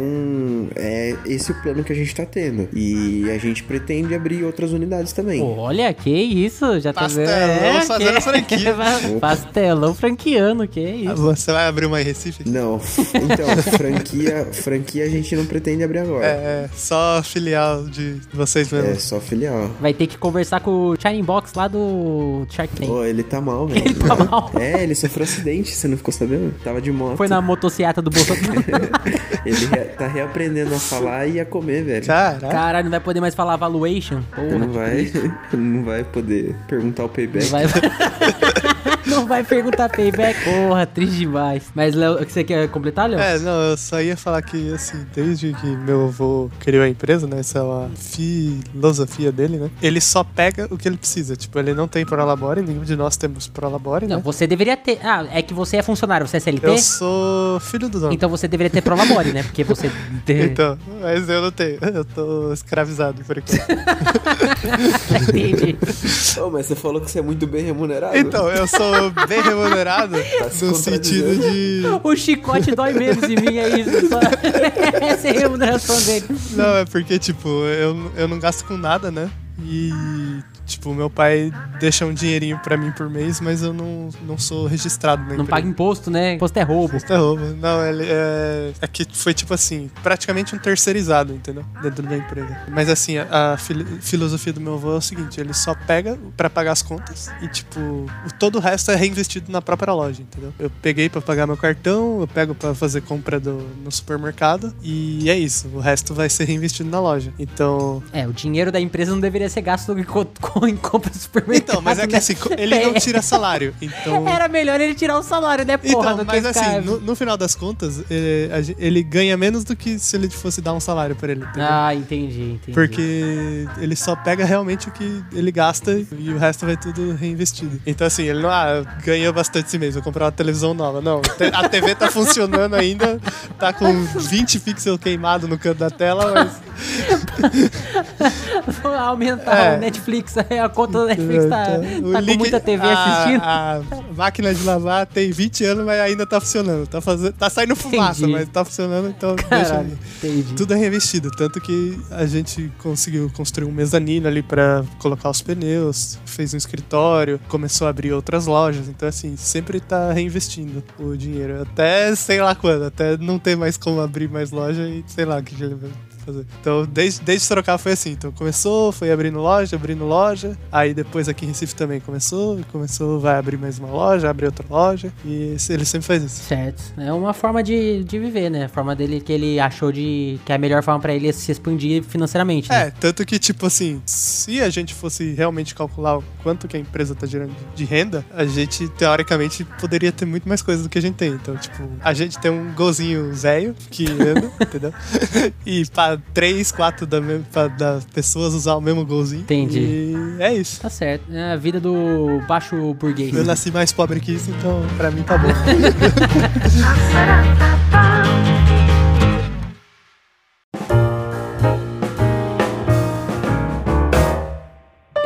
é esse o plano que a gente tá tendo. E a gente pretende abrir outras unidades também. Olha, que isso, já tá Pastelão vendo? fazendo que... franquia. [LAUGHS] Pastelão franqueando, que isso. Você vai abrir uma em Recife? Não, então, franquia, franquia a gente não pretende abrir agora. É, só filial de vocês mesmo. É só filial. Vai ter que conversar com o Shining Box lá do Shark Tank. Pô, ele tá mal, velho. [LAUGHS] Ele tá mal. É, ele sofreu acidente, você não ficou sabendo? Tava de moto. Foi na motociata do Bolsonaro. [LAUGHS] Ele tá reaprendendo a falar e a comer, velho. Caraca. Caralho, não vai poder mais falar valuation? Porra. Não vai, [LAUGHS] não vai poder perguntar o payback. Não vai... [LAUGHS] não vai perguntar payback. Porra, triste demais. Mas, Léo, você quer completar, Léo? É, não, eu só ia falar que, assim, desde que meu avô criou a empresa, né, essa é uma filosofia dele, né, ele só pega o que ele precisa, tipo, ele não tem Prolabore, nenhum de nós temos Prolabore, Não, né. você deveria ter... Ah, é que você é funcionário, você é CLT? Eu sou filho do dono. Então você deveria ter Prolabore, né? Porque você... [LAUGHS] Então, mas eu não tenho, eu tô escravizado por enquanto. [LAUGHS] Entendi. [LAUGHS] Ô, mas você falou que você é muito bem remunerado. Então, eu sou bem remunerado se no sentido de... O chicote dói menos em mim, é isso. Só... [LAUGHS] Essa é a remuneração dele. Não, é porque, tipo, eu, eu não gasto com nada, né? E Tipo, meu pai deixa um dinheirinho pra mim por mês, mas eu não, não sou registrado na Não empresa. paga imposto, né? Imposto é roubo. Isso é roubo. Não, ele é. É que foi tipo assim, praticamente um terceirizado, entendeu? Dentro da empresa. Mas assim, a, a fili- filosofia do meu avô é o seguinte: ele só pega pra pagar as contas e, tipo, o, todo o resto é reinvestido na própria loja, entendeu? Eu peguei pra pagar meu cartão, eu pego pra fazer compra do, no supermercado e é isso. O resto vai ser reinvestido na loja. Então. É, o dinheiro da empresa não deveria ser gasto em, [LAUGHS] em compra do supermercado. Então, mas é que né? assim, ele não [LAUGHS] tira salário. Então. Era melhor ele tirar o salário, né, porra? Então, mas assim, no, no final das contas, ele, ele ganha menos do que se ele fosse dar um salário pra ele. entendeu? Ah, entendi, entendi. Porque ele só pega realmente o que ele gasta e o resto vai tudo reinvestido. Então, assim, ele não, ah, ganhou bastante esse mês, vou comprar uma televisão nova. Não, a TV tá funcionando ainda, tá com 20 pixels queimado no canto da tela, mas. [LAUGHS] Vou aumentar É. o Netflix, [LAUGHS] a conta do Netflix tá, O tá com líquido- muita TV a- assistindo. A, máquina de lavar tem 20 anos, mas ainda tá funcionando. Tá, fazendo, tá saindo fumaça, Entendi. mas tá funcionando, então deixa Caralho, ali. entendi. Tudo é reinvestido, tanto que a gente conseguiu construir um mezanino ali pra colocar os pneus, fez um escritório, começou a abrir outras lojas, então assim, sempre tá reinvestindo o dinheiro, até sei lá quando, até não ter mais como abrir mais loja e sei lá o que ele vai fazer. Então, desde, desde Sorocaba foi assim, então começou, foi abrindo loja, abrindo loja, aí depois aqui em Recife também começou, começou, vai abrir mais uma loja, abre outra loja, e ele sempre faz isso. Certo. É uma forma de, de viver, né? A forma dele que ele achou de que a melhor forma pra ele é se expandir financeiramente. né? É, tanto que, tipo assim, se a gente fosse realmente calcular o quanto que a empresa tá gerando de renda, a gente, teoricamente, poderia ter muito mais coisas do que a gente tem. Então, tipo, a gente tem um golzinho velho que anda, [LAUGHS] entendeu? E pra três, quatro da das pessoas usar o mesmo golzinho. Entendi. E é isso. Tá certo. É a vida do baixo burguês. Eu nasci mais pobre que isso, então pra mim tá bom. [LAUGHS] [LAUGHS]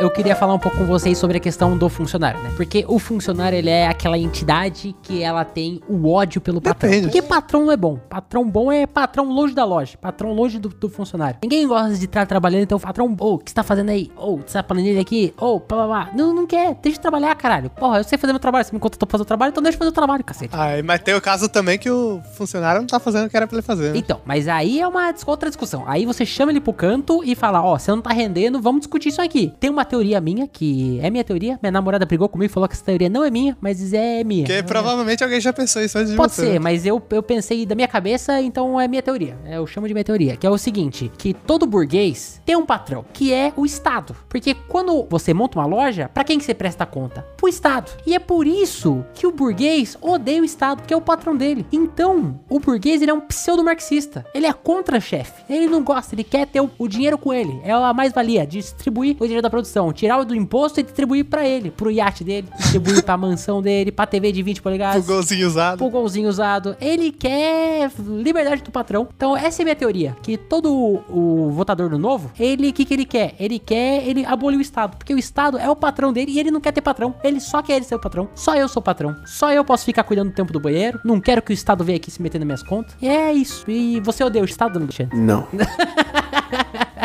eu queria falar um pouco com vocês sobre a questão do funcionário, né? Porque o funcionário, ele é aquela entidade que ela tem o ódio pelo patrão. Depende. Porque patrão não é bom. Patrão bom é patrão longe da loja. Patrão longe do, do funcionário. Ninguém gosta de estar trabalhando, então patrão, ô, o que você tá fazendo aí? Ô, você tá planejando aqui? Ô, pá, pá, pá. Não, não quer. Deixa eu trabalhar, caralho. Porra, eu sei fazer meu trabalho. Você me contratou pra fazer o trabalho, então deixa eu fazer o trabalho, cacete. Ai, mas tem o caso também que o funcionário não tá fazendo o que era pra ele fazer. né? Então, mas aí é uma outra discussão. Aí você chama ele pro canto e fala, ó, você não tá rendendo, vamos discutir isso aqui. Tem uma teoria minha, que é minha teoria, minha namorada brigou comigo e falou que essa teoria não é minha, mas é minha. Porque provavelmente alguém já pensou isso antes de Pode você. ser, mas eu, eu pensei da minha cabeça, então é minha teoria. É, Eu chamo de minha teoria, que é o seguinte, que todo burguês tem um patrão, que é o Estado. Porque quando você monta uma loja, pra quem que você presta conta? Pro Estado. E é por isso que o burguês odeia o Estado, porque é o patrão dele. Então, o burguês, ele é um pseudo-marxista. Ele é contra o chefe. Ele não gosta, ele quer ter o, o dinheiro com ele. É a mais-valia, distribuir o dinheiro da produção, tirar o do imposto e distribuir pra ele, pro iate dele, [LAUGHS] distribuir pra mansão dele, pra TV de 20 polegadas O golzinho usado. pro golzinho usado. Ele quer liberdade do patrão. Então, essa é a minha teoria. Que todo o, o votador do novo, ele, o que, que ele quer? Ele quer, ele abolir o Estado. Porque o Estado é o patrão dele e ele não quer ter patrão. Ele só quer ele ser o patrão. Só eu sou patrão. Só eu posso ficar cuidando do tempo do banheiro. Não quero que o Estado venha aqui se meter nas minhas contas. E é isso. E você odeia o Estado, não, Alexandre? [LAUGHS] Não.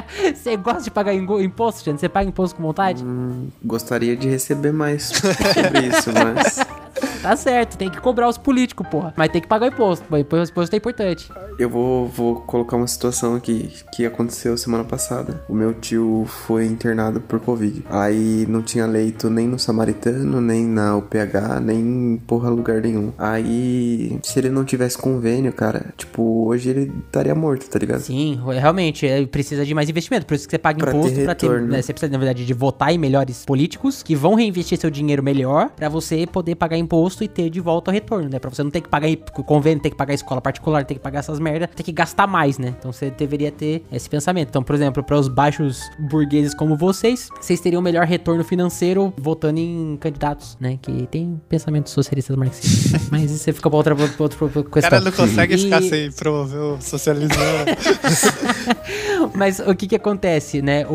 [LAUGHS] Você gosta de pagar imposto, gente? Você paga imposto com vontade? Gostaria de receber mais sobre isso, mas [LAUGHS] Tá certo, tem que cobrar os políticos, porra. Mas tem que pagar o imposto. O imposto é importante. eu vou, vou colocar uma situação aqui que aconteceu semana passada. O meu tio foi internado por Covid. Aí não tinha leito nem no Samaritano, nem na UPH, nem em porra lugar nenhum. Aí, se ele não tivesse convênio, cara, tipo, hoje ele estaria morto, tá ligado? Sim, realmente, é, precisa de mais investimento. Por isso que você paga Pra ter imposto pra ter. né, você precisa, na verdade, de votar em melhores políticos que vão reinvestir seu dinheiro melhor pra você poder pagar imposto e ter de volta o retorno, né? Pra você não ter que pagar convênio, ter que pagar escola particular, ter que pagar essas merdas, ter que gastar mais, né? Então você deveria ter esse pensamento. Então, por exemplo, para os baixos burgueses como vocês, vocês teriam melhor retorno financeiro votando em candidatos, né? Que tem pensamentos socialistas marxistas. [LAUGHS] Mas isso você fica pra outra, pra outra, pra outra O questão. cara não consegue E- ficar sem promover o socialismo. [LAUGHS] [LAUGHS] Mas o que que acontece, né? O,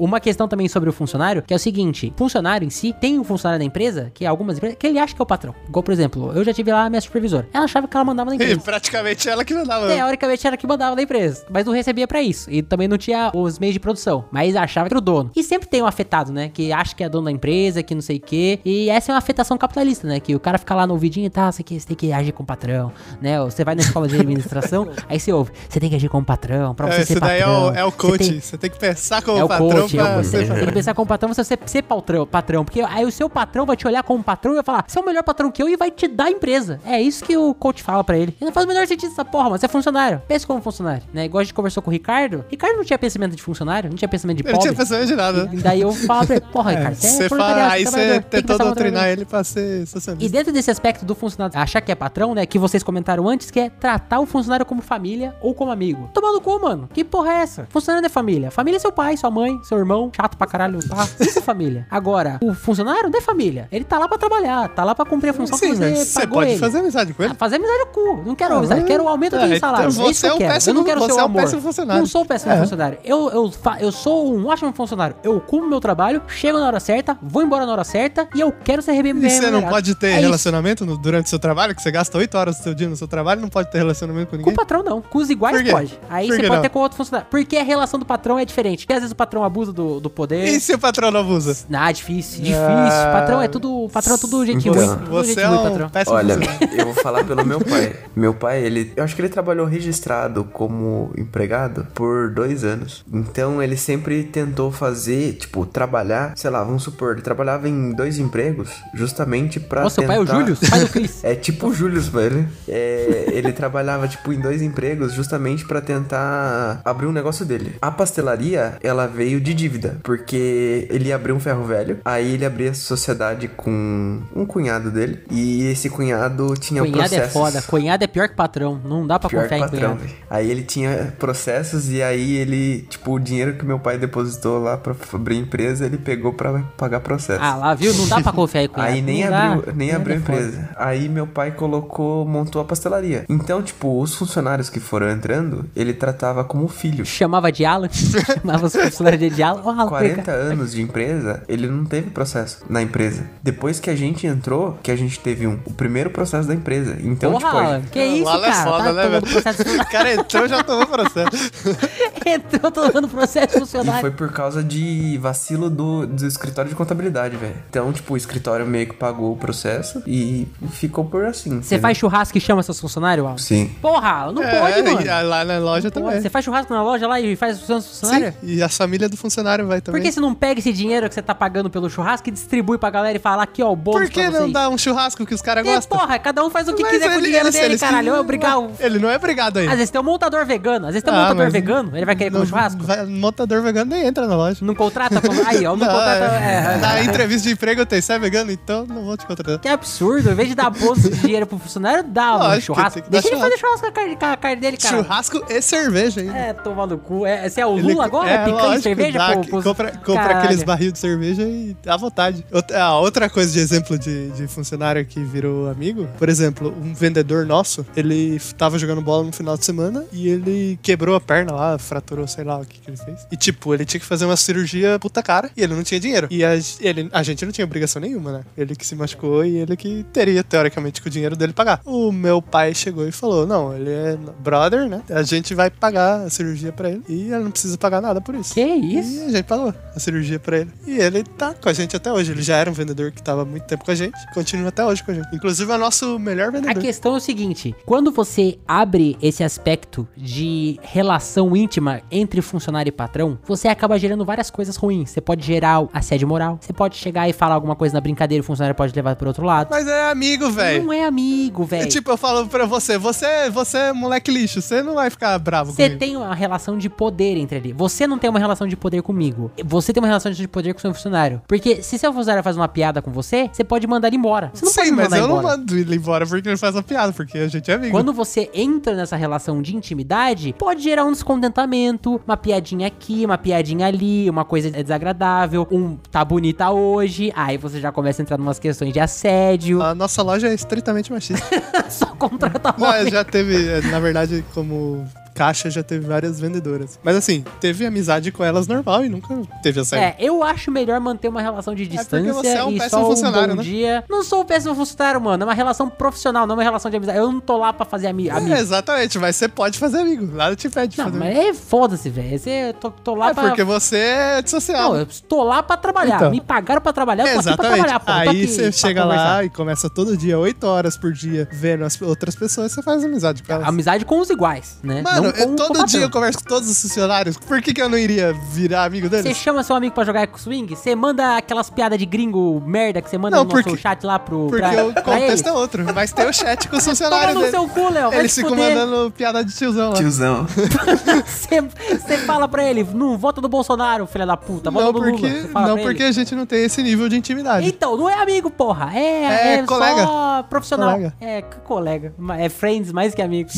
o- uma questão também sobre o funcionário, que é o seguinte: funcionário em si, tem um funcionário da empresa, que é algumas empresas, que ele acha que é o patrão. Igual, por exemplo, eu já tive lá a minha supervisora. Ela achava que ela mandava na E [LAUGHS] empresa. praticamente ela que mandava. Teoricamente era que mandava da empresa, mas não recebia pra isso. E também não tinha os meios de produção, mas achava que era o dono. E sempre tem um afetado, né? Que acha que é dono da empresa, que não sei o quê. E essa é uma afetação capitalista, né? Que o cara fica lá no ouvidinho e tá, você, tem que agir com o patrão, né? Você vai na escola de administração, [LAUGHS] aí você ouve, você tem que agir como patrão, pra você É, ser esse daí é patrão. O, é o Você coach. tem- Você tem que pensar como é o patrão coach, é o pra coach. ser Você tem que pensar como patrão, você ser, ser patrão, patrão. Porque aí o seu patrão vai te olhar como patrão e vai falar, você é o melhor patrão que eu e vai te dar a empresa. É isso que o coach fala pra ele. E não faz o menor sentido essa porra, mas você é funcionário. Pense como funcionário, né? Igual a gente conversou com o Ricardo. Ricardo não tinha pensamento de funcionário, não tinha pensamento de Ele não pobre. tinha pensamento de nada. E daí eu falo pra ele, porra, [LAUGHS] Ricardo, você é Você fala, aí você tentou doutrinar ele pra ser E socialista. dentro desse aspecto do funcionário achar que é patrão, né? Que vocês comentaram antes, que é tratar o funcionário como família ou como amigo. Tomando cu, mano. Que porra é essa? Funcionário não é família. Família é seu pai, sua mãe, seu irmão. Chato pra caralho, tá? Isso é família. Agora, o funcionário não é família. Ele tá lá pra trabalhar, tá lá pra cumprir a função Sim, que mas você você pagou pode ele. fazer amizade com ele. Ah, fazer amizade é o cu. Não quero Ah, amizade, mas- quero aumento Ah, de então salário. é isso você é um quero. eu péssimo- não quero você seu é um amor. péssimo funcionário. Não sou um péssimo É. funcionário. Eu, eu, eu sou um ótimo funcionário. Eu cumpro meu trabalho, chego na hora certa, vou embora na hora certa e eu quero ser bem E você não remunerado. pode ter É relacionamento no- durante o seu trabalho, que você gasta 8 horas do seu dia no seu trabalho, não pode ter relacionamento com Com ninguém? o patrão não. Com os iguais Por pode. Aí Por você pode não? ter com outro funcionário. Porque a relação do patrão é diferente. Porque às vezes o patrão abusa do, do poder. E se o patrão não abusa? Ah, difícil, difícil. Ah. Patrão é tudo. Patrão é tudo jeitinho Você- ruim. Você é um patrão. péssimo Olha, [LAUGHS] eu vou falar pelo meu pai. Meu pai, ele. Eu acho que ele trabalhou registrado como empregado por dois anos. Então ele sempre tentou fazer, tipo, trabalhar, sei lá, vamos supor, ele trabalhava em dois empregos justamente pra. Nossa, seu tentar... pai é o Júlio? Pai do Cris. [LAUGHS] É tipo o Júlio, velho. É, ele trabalhava, tipo, em dois empregos justamente pra tentar abrir um negócio dele. A pastelaria, ela veio de dívida, porque ele ia abrir um ferro velho, aí ele abria sociedade com um cunhado dele, e esse cunhado tinha Cunhado é processos... foda. Cunhado é pior que patrão. Não dá pra Pior confiar que em patrão, cunhado. Aí ele tinha processos e aí ele, tipo, o dinheiro que meu pai depositou lá pra abrir a empresa, ele pegou pra pagar processo. Ah, lá, viu? Não dá pra [LAUGHS] confiar em cunhado. Aí nem Não dá. abriu, nem Cunhado abriu a é foda. empresa. Aí meu pai colocou, montou a pastelaria. Então, tipo, os funcionários que foram entrando, ele tratava como filho. Chamava de Alan. [LAUGHS] Chamava os funcionários de Alan. Ó, Alan, 40 vem cá. anos de empresa, ele não teve processo na empresa. Depois que a gente entrou, que a gente teve um, o primeiro processo da empresa. Então, Porra, tipo, Alan. gente- Que isso, O Alan é cara? foda, tá né, velho? processo [LAUGHS] O cara entrou e já tomou processo. [LAUGHS] Entrou tomando processo E funcionário. foi por causa de vacilo do, do escritório de contabilidade, velho. Então, tipo, o escritório meio que pagou o processo e ficou por assim. Você faz churrasco e chama seus funcionários, Alan? Sim. Porra, não É, pode, mano. e lá na loja também. Você faz churrasco na loja lá e faz seus Sim, e a família do funcionário vai Por também. que você não pega esse dinheiro que você tá pagando pelo churrasco e distribui pra galera e fala aqui, ó, o bônus Por que não dá um churrasco que os caras É, gostam? porra, cada um faz o que Mas quiser com o ele- dinheiro ele- dele, ele- caralho. Eu obrigar o... [LAUGHS] Ele não é obrigado Às ainda. vezes tem um montador vegano, às vezes tem um Ah, montador vegano, ele vai querer comer Não- churrasco? vai- montador vegano nem entra na loja. Não contrata? Aí, ó, [LAUGHS] não, Não, contrata... é, É, na é, entrevista de emprego eu tenho, você é vegano? Então não vou te contratar. Que absurdo, em vez de dar bônus de dinheiro pro funcionário, dá um churrasco. Deixa ele fazer churrasco com a carne, com a carne dele, cara. Churrasco e cerveja ainda. É, tomar no cu. É, você é o Ele- Lula agora? É, picando lógico, cerveja? dá, pô, que- compra compra aqueles barril de cerveja e à vontade. Outra, ah, outra coisa de exemplo de, de funcionário que virou amigo, por exemplo, um vendedor nosso, ele tava jogando bola no final de semana e ele quebrou a perna lá, fraturou, sei lá o que, que ele fez. E tipo, ele tinha que fazer uma cirurgia puta cara e ele não tinha dinheiro. E a, ele, a gente não tinha obrigação nenhuma, né? Ele que se machucou e ele que teria, teoricamente, com o dinheiro dele pagar. O meu pai chegou e falou: Não, ele é brother, né? A gente vai pagar a cirurgia pra ele e ele não precisa pagar nada por isso. Que isso? E a gente pagou a cirurgia pra ele. E ele tá com a gente até hoje. Ele já era um vendedor que tava muito tempo com a gente. Continua até hoje com a gente. Inclusive é o nosso melhor A vendedor. questão é o seguinte: quando você abre esse aspecto de relação íntima entre funcionário e patrão, você acaba gerando várias coisas ruins. Você pode gerar assédio moral, você pode chegar e falar alguma coisa na brincadeira e o funcionário pode levar pro outro lado. Mas é amigo, velho. Não é amigo, É velho. tipo, eu falo pra você, você, você é moleque lixo, você não vai ficar bravo Você tem uma relação de poder entre ali. Você não tem uma relação de poder comigo. Você tem uma relação de poder com seu funcionário. Porque se seu funcionário faz uma piada com você, você pode mandar ele embora. Você não pode Sim, me mas mandar eu não embora. mando ele embora porque ele faz uma piada, porque a gente é amigo. Quando você entra nessa relação de intimidade, pode gerar um descontentamento, uma piadinha aqui, uma piadinha ali, uma coisa desagradável, um tá bonita hoje, aí você já começa a entrar numas questões de assédio, A nossa loja é estritamente machista. [LAUGHS] só contrata Não, já teve, na verdade, como caixa já teve várias vendedoras. Mas assim, teve amizade com elas normal e nunca teve essa. É, eu acho melhor manter uma relação de porque distância você é um e péssimo só um funcionário, bom né? dia. Não sou um péssimo funcionário, mano. É uma relação profissional, não uma relação de amizade. Eu não tô lá pra fazer ami É, amigo. exatamente, mas você pode fazer amigo. Nada te impede de Não, fazer mas amigo. é foda-se, velho. Eu tô, tô lá É pra. porque você é social. Não, eu tô lá pra trabalhar. Então. Me pagaram pra trabalhar, eu tô aqui pra Exatamente. trabalhar, pô. Aí você chega lá e começa todo dia, 8 horas por dia, vendo as outras pessoas, você faz amizade com elas. Amizade com os iguais, né? Mano, com, eu- com todo dia eu converso com todos os funcionários. Por que, que eu não iria virar amigo Você deles? chama seu amigo pra jogar Eco Swing, você manda aquelas piadas de gringo merda que você manda Não, no nosso porque- chat lá pro. Porque pra, o contexto é outro. Mas tem o chat com os [LAUGHS] Toma funcionários no dele. seu cu, Léo. Eles ficam mandando piada de tiozão lá. Tiozão. [LAUGHS] [LAUGHS] Você você fala pra ele, não vota do Bolsonaro, filha da puta, vota Não, do porque, Lula. Você fala não porque ele. a gente não tem esse nível de intimidade. Então, não é amigo, porra. É, É é, colega. só profissional. Colega. É, colega. É friends mais que amigo.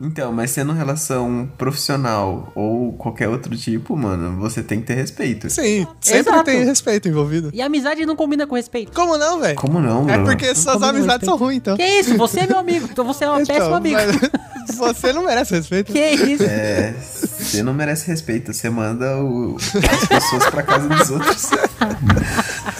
Então, mas sendo relação profissional ou qualquer outro tipo, mano, você tem que ter respeito. Sim, sempre Exato. tem respeito envolvido. E amizade não combina com respeito. Como não, velho? Como não, É bro? porque suas combina com amizades são ruins, então. Que isso? Você é meu amigo. Então você é um Então, péssimo amigo. [LAUGHS] você não merece respeito. Que isso? É, você não merece respeito, você manda o- as pessoas pra casa dos outros. [LAUGHS]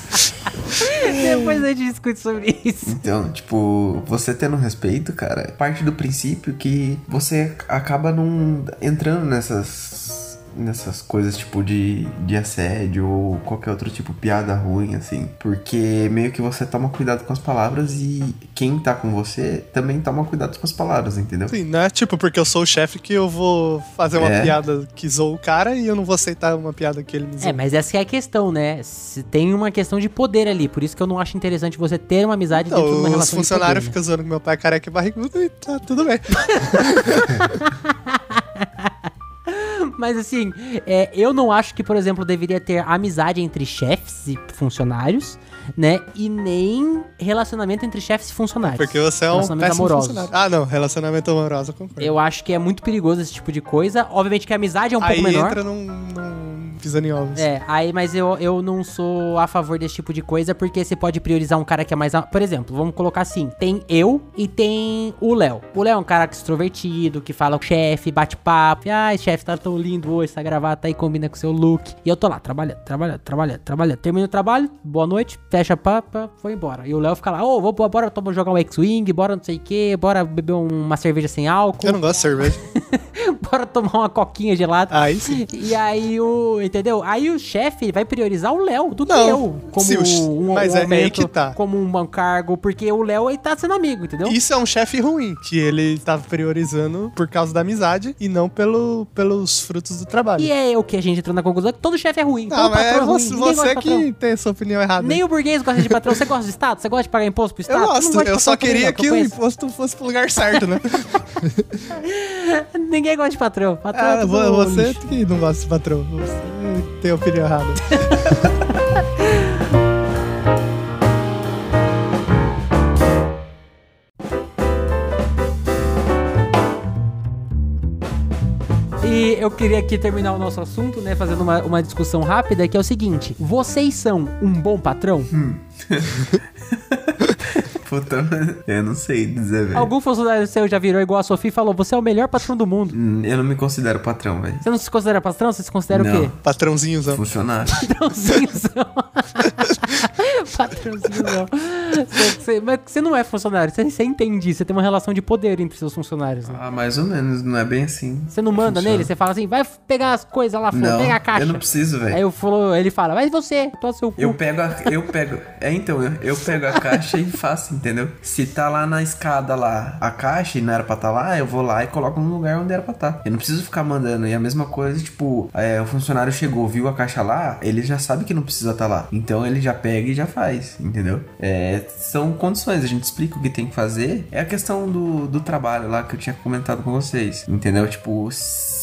Depois a gente discute sobre isso. Então, tipo, você tendo respeito, cara, parte do princípio que você acaba não entrando nessas nessas coisas tipo de, de assédio ou qualquer outro tipo de piada ruim, assim. Porque meio que você toma cuidado com as palavras e quem tá com você também toma cuidado com as palavras, entendeu? Sim, não é tipo porque eu sou o chefe que eu vou fazer uma É. piada que zoa o cara e eu não vou aceitar uma piada que ele me zoa. É, mas essa é a questão, né? Se tem uma questão de poder ali. Por isso que eu não acho interessante você ter uma amizade dentro de uma Então, os relação funcionários ficam zoando que meu pai é careca e barrigudo e tá tudo bem. [LAUGHS] Mas assim, é, eu não acho que, por exemplo, deveria ter amizade entre chefes e funcionários, né? E nem relacionamento entre chefes e funcionários. Porque você é um amorosos. funcionário. Ah, não, relacionamento amoroso, eu concordo. Eu acho que é muito perigoso esse tipo de coisa. Obviamente que a amizade é um Aí pouco menor. entra num, num pisando em ovos. É, aí, mas eu, eu não sou a favor desse tipo de coisa, porque você pode priorizar um cara que é mais. Por exemplo, vamos colocar assim: tem eu e tem o Léo. O Léo é um cara extrovertido, que fala com o chefe, bate papo. Ai, chefe, tá tão lindo hoje, essa gravata aí combina com o seu look. E eu tô lá, trabalhando, trabalhando, trabalhando, trabalhando. Termino o trabalho, boa noite, fecha a papa, foi embora. E o Léo fica lá, ô, vou, bora tomar, jogar um X-Wing, bora não sei o que, bora beber um- uma cerveja sem álcool, Eu não gosto de cerveja. [LAUGHS] [LAUGHS] bora tomar uma coquinha gelada. Aí sim. E aí o. Entendeu? Aí o chefe vai priorizar o Léo do que Não, eu. Como o um, mas um é aí aumento, que tá. como um cargo, porque o Léo ele tá sendo amigo, entendeu? Isso é um chefe ruim, que ele tava priorizando por causa da amizade e não pelo, pelos frutos do trabalho. E é o que a gente entrou na conclusão que todo chefe é ruim. Não, todo mas é é ruim. você, você que tem essa opinião errada. Nem o burguês gosta de patrão. Você gosta de Estado? Você gosta de pagar imposto pro eu Estado? Não gosto, eu só queria não, que o imposto fosse pro lugar certo, né? [LAUGHS] Ninguém gosta de patrão. Patrão é Ah, vo- você lixo. que não gosta de patrão. Você tem opinião errada. [LAUGHS] E eu queria aqui terminar o nosso assunto, né? Fazendo uma, uma discussão rápida, que é o seguinte: vocês são um bom patrão? [LAUGHS] [LAUGHS] Puta, eu não sei dizer, velho. Algum funcionário seu já virou igual a Sofia e falou: você é o melhor patrão do mundo. Hum, Eu não me considero patrão, velho. Você não se considera patrão? Você se considera o Não. quê? Patrãozinhozão. Funcionário. [LAUGHS] Patrãozinhozão. [LAUGHS] Patrãozinhozão. Você, você- mas você não é funcionário, você, você entende você tem uma relação de poder entre seus funcionários. né? Ah, mais ou menos, não é bem assim. Você não manda Funciona. nele, você fala assim, vai pegar as coisas lá fora, Não, pega a caixa. eu não preciso, Aí velho. eu falo, ele fala, mas você, tô seu cu. Eu pego a, eu pego, é então, eu, eu pego a caixa e faço, entendeu? Se tá lá na escada lá a caixa e não era pra tá lá, eu vou lá e coloco no lugar onde era pra tá. Eu não preciso ficar mandando. E a mesma coisa, tipo, é, o funcionário chegou, viu a caixa lá, ele já sabe que não precisa tá lá. Então ele já pega e já faz, entendeu? É, são condições, a gente explica o que tem que fazer. É a questão do, do trabalho lá que eu tinha comentado com vocês, entendeu? Tipo,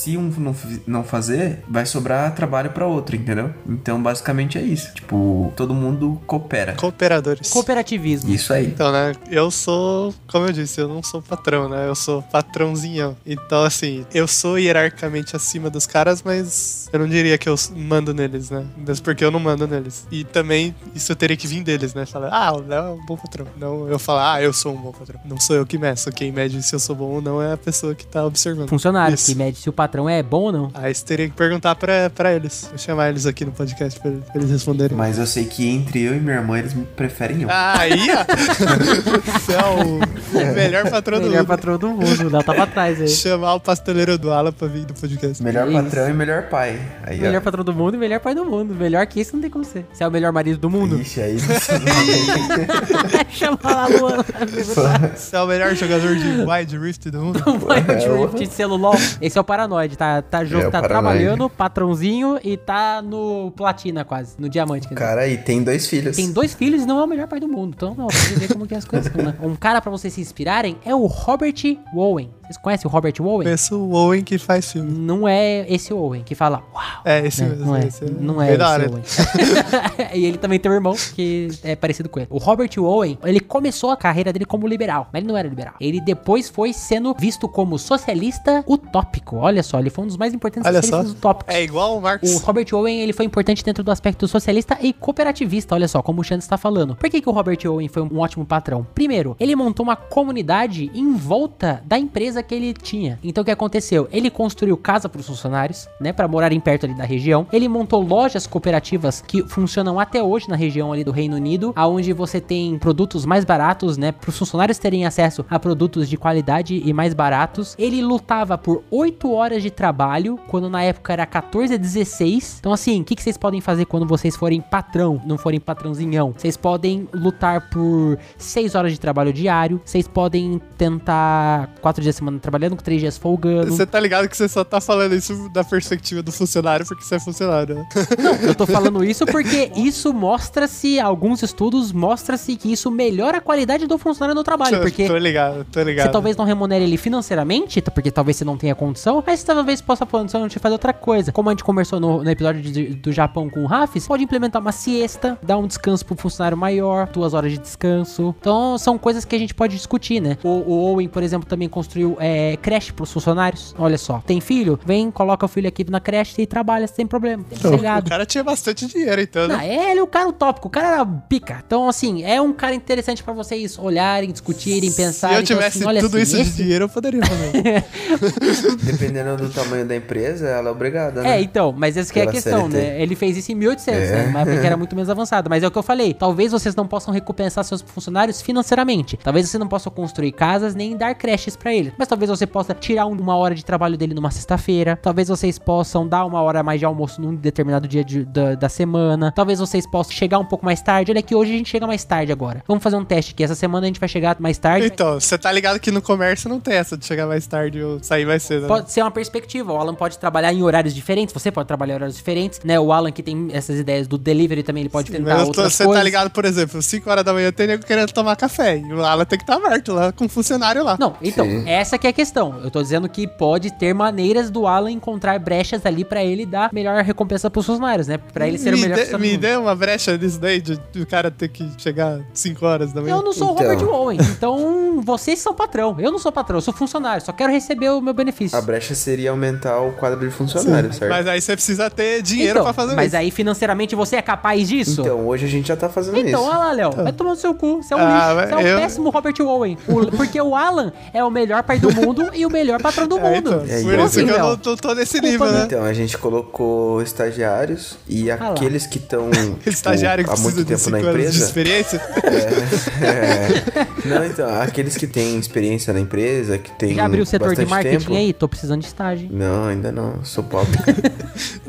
se um não, não fazer, vai sobrar trabalho pra outro, entendeu? Então basicamente é isso. Tipo, todo mundo coopera. Cooperadores. Cooperativismo. Isso aí. Então né? Eu sou, como eu disse, eu não sou patrão, né? Eu sou patrãozinho. Então, assim, eu sou hierarquicamente acima dos caras, mas eu não diria que eu mando neles, né? Mesmo porque eu não mando neles. E também isso teria que vir deles, né? Falar, ah, o Léo é um bom patrão. Não eu falar, ah, eu sou um bom patrão. Não sou eu que meço. Quem mede se eu sou bom ou não é a pessoa que tá observando. Funcionário Isso. que mede se o patrão é bom ou não. Aí você teria que perguntar pra, pra eles. Vou chamar eles aqui no podcast pra, pra eles responderem. Mas eu sei que entre eu e minha irmã eles me preferem eu. Ah, aí, ó. Você é o, o melhor patrão do Melhor mundo. patrão do mundo, dá pra trás aí. Chamar o pasteleiro do Alan pra vir do podcast. Melhor Isso. patrão e melhor pai. Aí, Melhor ó. patrão do mundo e melhor pai do mundo. Melhor que isso não tem como ser. Você é o melhor marido do mundo. Ixi, aí [LAUGHS] Chama a Luana. Você é o melhor jogador de Wide Rift do mundo. [LAUGHS] Wild Rift de celular. Esse é o Paranoide, tá, tá, jo- É, tá trabalhando, patrãozinho e tá no platina quase, no diamante. Quer dizer. Cara, aí tem dois filhos. Tem dois filhos e não é o melhor pai do mundo. Então, não, ver como que as coisas são, [LAUGHS] né? Um cara pra vocês se inspirarem é o Robert Owen. Vocês conhecem o Robert Owen? Conheço o Owen que faz filme. Não é esse Owen que fala uau. É, esse né? mesmo. Não é, esse não é da esse. Owen. [LAUGHS] e ele também tem um irmão que é parecido com ele. O Robert Owen, ele começou a carreira dele como liberal, mas ele não era liberal. Ele depois foi sendo visto como socialista utópico. Olha só, ele foi um dos mais importantes Olha só. socialistas utópicos. É igual o Marx. O Robert Owen ele foi importante dentro do aspecto socialista e cooperativista, olha só, como o Xande está falando. Por que, que o Robert Owen foi um ótimo patrão? Primeiro, ele montou uma comunidade em volta da empresa que ele tinha. Então o que aconteceu? Ele construiu casa para os funcionários, né, para morarem perto ali da região. Ele montou lojas cooperativas que funcionam até hoje na região ali do Reino Unido, aonde você tem produtos mais baratos, né, para os funcionários terem acesso a produtos de qualidade e mais baratos. Ele lutava por 8 horas de trabalho, quando na época era 14 a 16. Então, assim, o que, que vocês podem fazer quando vocês forem patrão, não forem patrãozinhão? Vocês podem lutar por 6 horas de trabalho diário. Vocês podem tentar 4 dias trabalhando, com 3 dias folgando. Você tá ligado que você só tá falando isso da perspectiva do funcionário porque você é funcionário, né? Eu tô falando [LAUGHS] isso porque isso mostra-se, alguns estudos mostra-se que isso melhora a qualidade do funcionário no trabalho. Porque Tô ligado, tô ligado. Você talvez não remunere ele financeiramente, porque talvez você não tenha condição, mas você talvez possa condição de fazer outra coisa. Como a gente conversou no, no episódio de- do Japão com o Rafis, pode implementar uma siesta, dar um descanso pro funcionário maior, duas horas de descanso. Então, são coisas que a gente pode discutir, né? O, o Owen, por exemplo, também construiu é, creche pros funcionários. Olha só, tem filho? Vem, coloca o filho aqui na creche e trabalha sem problema, tem O sossegado. cara tinha bastante dinheiro, então, né? Ah, é, ele é o cara utópico, o cara era pica. Então, assim, é um cara interessante pra vocês olharem, discutirem, Se pensarem. eu Então, tivesse assim, olha tudo assim, isso de esse- dinheiro, eu poderia fazer. [LAUGHS] Dependendo do tamanho da empresa, ela é obrigada, né? É, então, mas essa que é a questão, CLT. né? Ele fez isso em 1800, né? Uma época que era [LAUGHS] muito menos avançada. Mas é o que eu falei, talvez vocês não possam recompensar seus funcionários financeiramente. Talvez você não possa construir casas nem dar creches pra eles. Mas talvez você possa tirar um- uma hora de trabalho dele numa sexta-feira. Talvez vocês possam dar uma hora a mais de almoço num determinado dia de- da, da semana. Talvez vocês possam chegar um pouco mais tarde. Olha que hoje a gente chega mais tarde agora. Vamos fazer um teste aqui. Essa semana a gente vai chegar mais tarde. Então, você tá ligado que no comércio não tem essa de chegar mais tarde ou sair mais cedo, né? Pode ser uma perspectiva. O Alan pode trabalhar em horários diferentes. Você pode trabalhar em horários diferentes, né? O Alan que tem essas ideias do delivery também, ele pode Sim, tentar mas tô- outras você coisas. tá ligado, por exemplo, 5 horas da manhã tem nego querendo tomar café. E o Alan tem que estar aberto lá com o funcionário lá. Não, então, Sim. essa que é a questão. Eu tô dizendo que pode ter maneiras do Alan encontrar brechas ali pra ele dar melhor recompensa pros funcionários, né? Pra ele ser o me melhor dê, funcionário me do dê uma brecha nisso daí, de, de o cara ter que chegar 5 horas da manhã. Eu não sou o Então. Robert Owen, então vocês são patrão. Eu não sou patrão, eu sou funcionário, só quero receber o meu benefício. A brecha seria aumentar o quadro de funcionários, certo? Mas aí você precisa ter dinheiro Então, pra fazer mas isso. aí financeiramente você é capaz disso? Então, hoje a gente já tá fazendo Então, isso. olha lá, Léo. Vai tomar no seu cu. Você é um Ah, lixo. Você é um eu- péssimo Robert Owen. O- [LAUGHS] porque o Alan é o melhor pai do mundo e o melhor patrão do É, mundo. então, É, por isso que eu não tô, tô nesse culpa nível, né? Então, a gente colocou estagiários e lá. aqueles que estão [LAUGHS] Estagiário que há muito tempo 5 na anos de empresa. experiência. É. [LAUGHS] Não, então, aqueles que têm experiência na empresa, que tem Já abriu o setor de marketing tempo. aí? Tô precisando de estágio. Não, ainda não, sou pobre. [LAUGHS]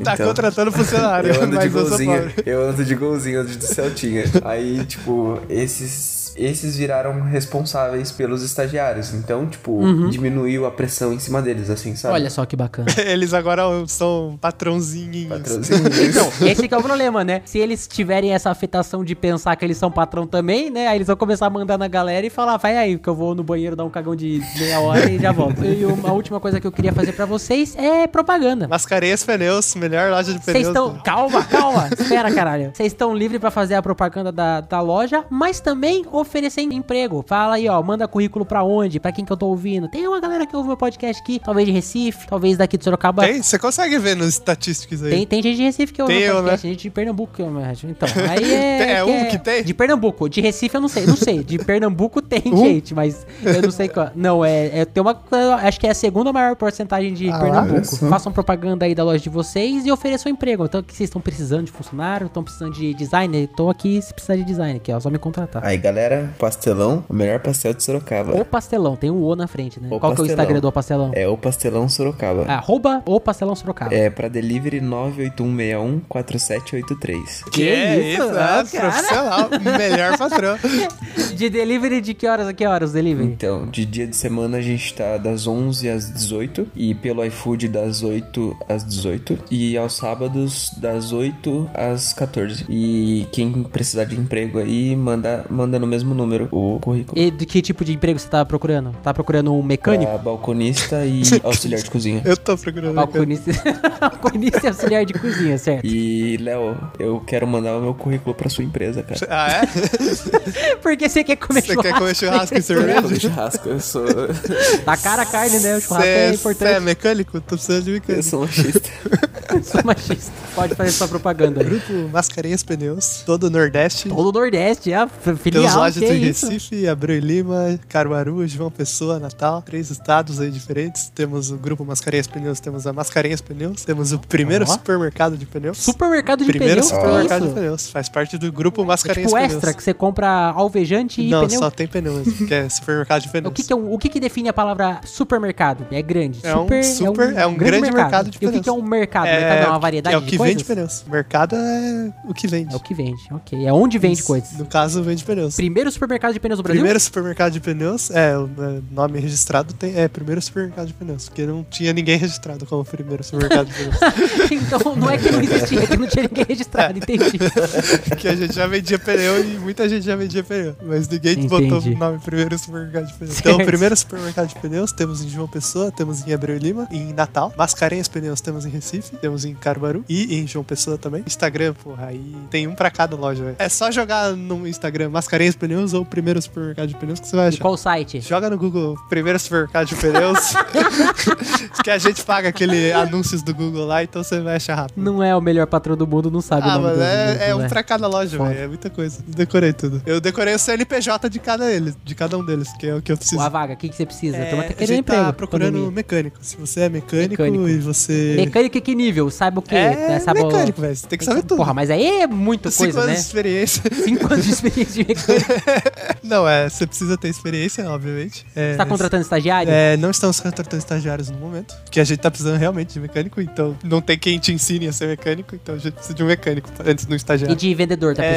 Tá Então, contratando funcionário, Eu ando de eu golzinho, pobre. eu ando de golzinho, ando de Celtinha. Aí, tipo, esses esses viraram responsáveis pelos estagiários. Então, tipo, Uhum. diminuiu a pressão em cima deles, assim, sabe? Olha só que bacana. [LAUGHS] Eles agora são patrãozinhos. Patrocínio. Então, esse que é o problema, né? Se eles tiverem essa afetação de pensar que eles são patrão também, né? Aí eles vão começar a mandar na galera e falar, vai aí, que eu vou no banheiro dar um cagão de meia hora e já volto. E uma última coisa que eu queria fazer pra vocês é propaganda. Mascareias Pneus, melhor loja de Vocês pneus. estão. Calma, calma. Espera, caralho. Vocês estão livres pra fazer a propaganda da, da loja, mas também oferecer emprego. Fala aí, ó, manda currículo pra onde, pra quem que eu tô ouvindo. Tem uma galera que ouve meu podcast aqui, talvez de Recife, talvez daqui de Sorocaba. Tem? Você consegue ver nos estatísticos aí? Tem, tem gente de Recife que ouve Tem meu eu, podcast, gente de Pernambuco que ouve meu podcast. Então, aí [LAUGHS] é... Tem- é um que tem? De Pernambuco. De Recife eu não sei, não sei. De Pernambuco tem Um? gente, mas eu não sei qual. Não, é, é tem uma... Acho que é a segunda maior porcentagem de Ah, Pernambuco. só. Façam propaganda aí da loja de vocês e ofereçam emprego. Então, que vocês estão precisando de funcionário, estão precisando de designer, tô aqui se precisar de design aqui, ó, só me contratar. Aí, galera, pastelão, o melhor pastel de Sorocaba. O Pastelão, tem o O na frente, né? O Qual que é o Pastelão. Instagram do O Pastelão? É o pastelão Sorocaba. Arroba O Pastelão Sorocaba. É pra delivery 981614783. Que isso? Ah, Ah, cara. profissional. Melhor patrão. [LAUGHS] De delivery de que horas a que horas delivery? Então, de dia de semana a gente tá das 11 às 18 e pelo iFood das 8 às 18 e aos sábados das 8 às 14. E quem precisar de emprego aí, manda, manda no mesmo número o currículo. E de que tipo de emprego você tá procurando? Tá procurando um mecânico? Pra balconista e [LAUGHS] auxiliar de cozinha. Eu tô procurando. Balconista, [LAUGHS] balconista e auxiliar de cozinha, certo? E, Léo, eu quero mandar o meu currículo pra sua empresa, cara. Ah, é? [LAUGHS] Porque você quer comer Você quer comer churrasco e cerveja? Fazer churrasco, eu sou. Tá cara a carne, né? O churrasco Você é é importante. mecânico? Tô precisando de Eu mecânico. sou machista. Sou machista. Pode fazer sua propaganda. Grupo Mascarenhas Pneus, todo o Nordeste. Todo o Nordeste, a Temos filial, lojas que isso? Recife, Abreu e Lima, Caruaru, João Pessoa, Natal. Três estados aí diferentes. Temos o grupo Mascarenhas Pneus, temos a Mascarenhas Pneus, temos o primeiro Ó. supermercado de pneus. Supermercado de primeiro pneus, que supermercado isso? de pneus. Faz parte do grupo É Mascarenhas tipo Pneus. extra, que você compra alvejante e Não, pneu. só tem pneu mesmo, [LAUGHS] que é supermercado de pneus. O que que, é um- o que que define a palavra supermercado? É grande. É um super- é um grande mercado de E o que pneus. que é um mercado? O mercado é uma variedade é o de que vende pneus. Mercado é o que vende. É o que vende, ok. É onde vende Isso. coisas. No caso, vende pneus. Primeiro supermercado de pneus do Brasil? Primeiro supermercado de pneus, é, o é, nome registrado tem, é primeiro supermercado de pneus, porque não tinha ninguém registrado como primeiro supermercado de pneus. [LAUGHS] então não é que não existia, é que não tinha ninguém registrado, entendi. [LAUGHS] que a gente já vendia pneu e muita gente já vendia pneu, mas ninguém Entendi. botou o nome primeiro supermercado de pneus. Certo. Então, primeiro supermercado de pneus temos em João Pessoa, temos em Abreu e Lima, em Natal. Mascarenhas Pneus temos em Recife, temos em Caruaru e em João Pessoa também. Instagram, porra, aí tem um pra cada loja, velho. É só jogar no Instagram Mascarenhas Pneus ou primeiro supermercado de pneus que você vai E achar. qual site? Joga no Google primeiro supermercado de pneus. [LAUGHS] que a gente paga aquele anúncios do Google lá, então você vai achar rápido. Não é o melhor patrão do mundo, não sabe o Ah, do- é, é um pra cada loja, velho. É muita coisa. Decorei tudo. Eu decorei o CNPJ de cada eles, de cada um deles, que é o que eu preciso. A vaga, o que, que você precisa? É, até a gente emprego. tá procurando pandemia. mecânico. Se você é mecânico, Mecânico. e você. Mecânico que nível? Sabe o quê? É Né, o- mecânico, velho. Você tem que saber tudo. Porra, mas aí é muita Cinco coisa, anos né? de experiência. Cinco anos de experiência de mecânico. [LAUGHS] Não, é, você precisa ter experiência, obviamente. É, Você tá contratando estagiário? É, não estamos contratando estagiários no momento, porque a gente tá precisando realmente de mecânico, então não tem quem te ensine a ser mecânico, então a gente precisa de um mecânico antes do E estagiário. de vendedor, tá É,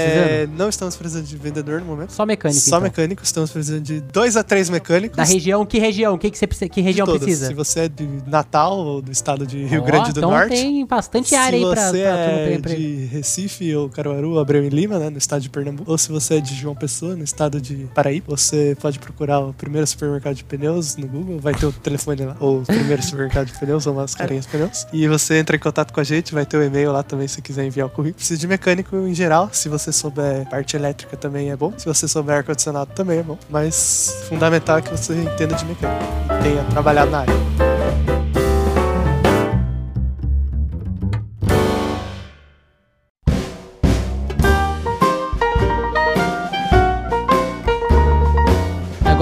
precisando? não estamos precisando de vendedor no momento. Só mecânico, Só então. mecânico, estamos precisando de dois a três mecânicos. Da região, que região? Que, que, você, precisa- que região precisa? Se você é de Natal ou do estado de Rio Ó, Grande do então Norte. tem bastante se área aí pra, você pra turma ter é emprego. de Recife ou Caruaru, Abreu e Lima, né, no estado de Pernambuco, ou se você é de João Pessoa, no estado de Paraíba, você pode procurar o primeiro supermercado de pneus no Google, vai ter o telefone lá, ou o primeiro supermercado de pneus, ou mascarinhas pneus. E você entra em contato com a gente, vai ter o e-mail lá também se quiser enviar o currículo. Precisa de mecânico em geral, se você souber parte elétrica também é bom, se você souber ar-condicionado também é bom, mas fundamental é que você entenda de mecânica e tenha trabalhado na área.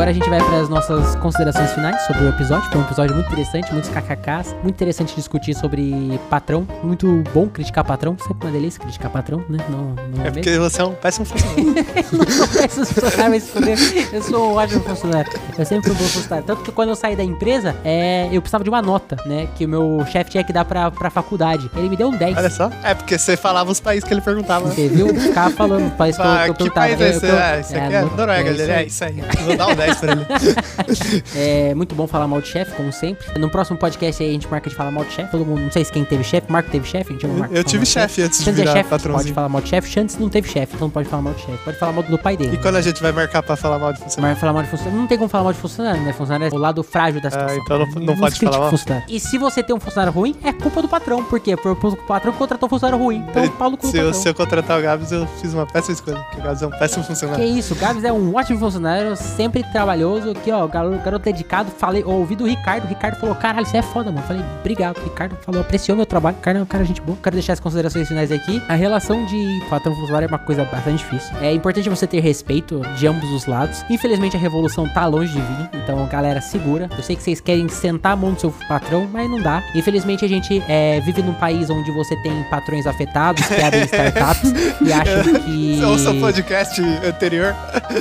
Agora a gente vai para as nossas considerações finais sobre o episódio. Foi um episódio muito interessante, muitos kkks. Muito interessante discutir sobre patrão. Muito bom criticar patrão. Sempre uma delícia criticar patrão, né? Não, não É é, porque você é um péssimo [LAUGHS] funcionário. não sou péssimo funcionário, mas eu sou um ótimo funcionário. Eu sempre fui um bom funcionário. Tanto que quando eu saí da empresa, é, eu precisava de uma nota, né? Que o meu chefe tinha que dar pra, pra faculdade. Ele me deu um 10. Olha só. É porque você falava os países que ele perguntava. Você viu? Ficava falando, país que eu, Ah, que eu que perguntava. país é esse? eu- Ah, aqui é, não- Noruega. é ele isso é isso aí. Vou dar um 10 pra ele. [LAUGHS] É muito bom falar mal de chefe, como sempre. No próximo podcast aí a gente marca de falar mal de chefe. Todo mundo, não sei se quem teve chefe, Marco teve chefe. Eu tive chefe antes de é virar chefe, patrãozinho. pode falar mal de chefe. Chantes não teve chefe, então não pode falar mal de chefe. Pode falar mal do pai dele. E quando a gente vai marcar pra falar mal de funcionário? Mas falar mal de funcionário, não tem como falar mal de funcionário, né? Funcionário é o lado frágil da situação. então não- não pode falar mal? funcionário. E se você tem um funcionário ruim, é culpa do patrão. Por quê? Porque o patrão contratou um funcionário ruim. Então, Paulo se, eu, se eu contratar o Gabs, eu fiz uma péssima escolha. Porque o Gabs é um péssimo Que funcionário. isso, o Gabs é um ótimo funcionário, sempre trabalhoso. Aqui, ó, garoto, garoto dedicado. Falei, ouvi do Ricardo. O Ricardo falou: caralho, você é foda, mano. Falei, obrigado. O Ricardo falou, apreciou meu trabalho. O cara é um cara gente boa. Quero deixar as considerações finais aqui. A relação de patrão funcionário é uma coisa bastante difícil. É importante você ter respeito de ambos os lados. Infelizmente, a revolução tá longe de vir. Então, galera, segura. Eu sei que vocês querem sentar a mão no seu patrão, mas não dá. Infelizmente, a gente é, vive num país onde você tem patrões afetados, que abrem [LAUGHS] startups e acham que. Ouça o podcast anterior.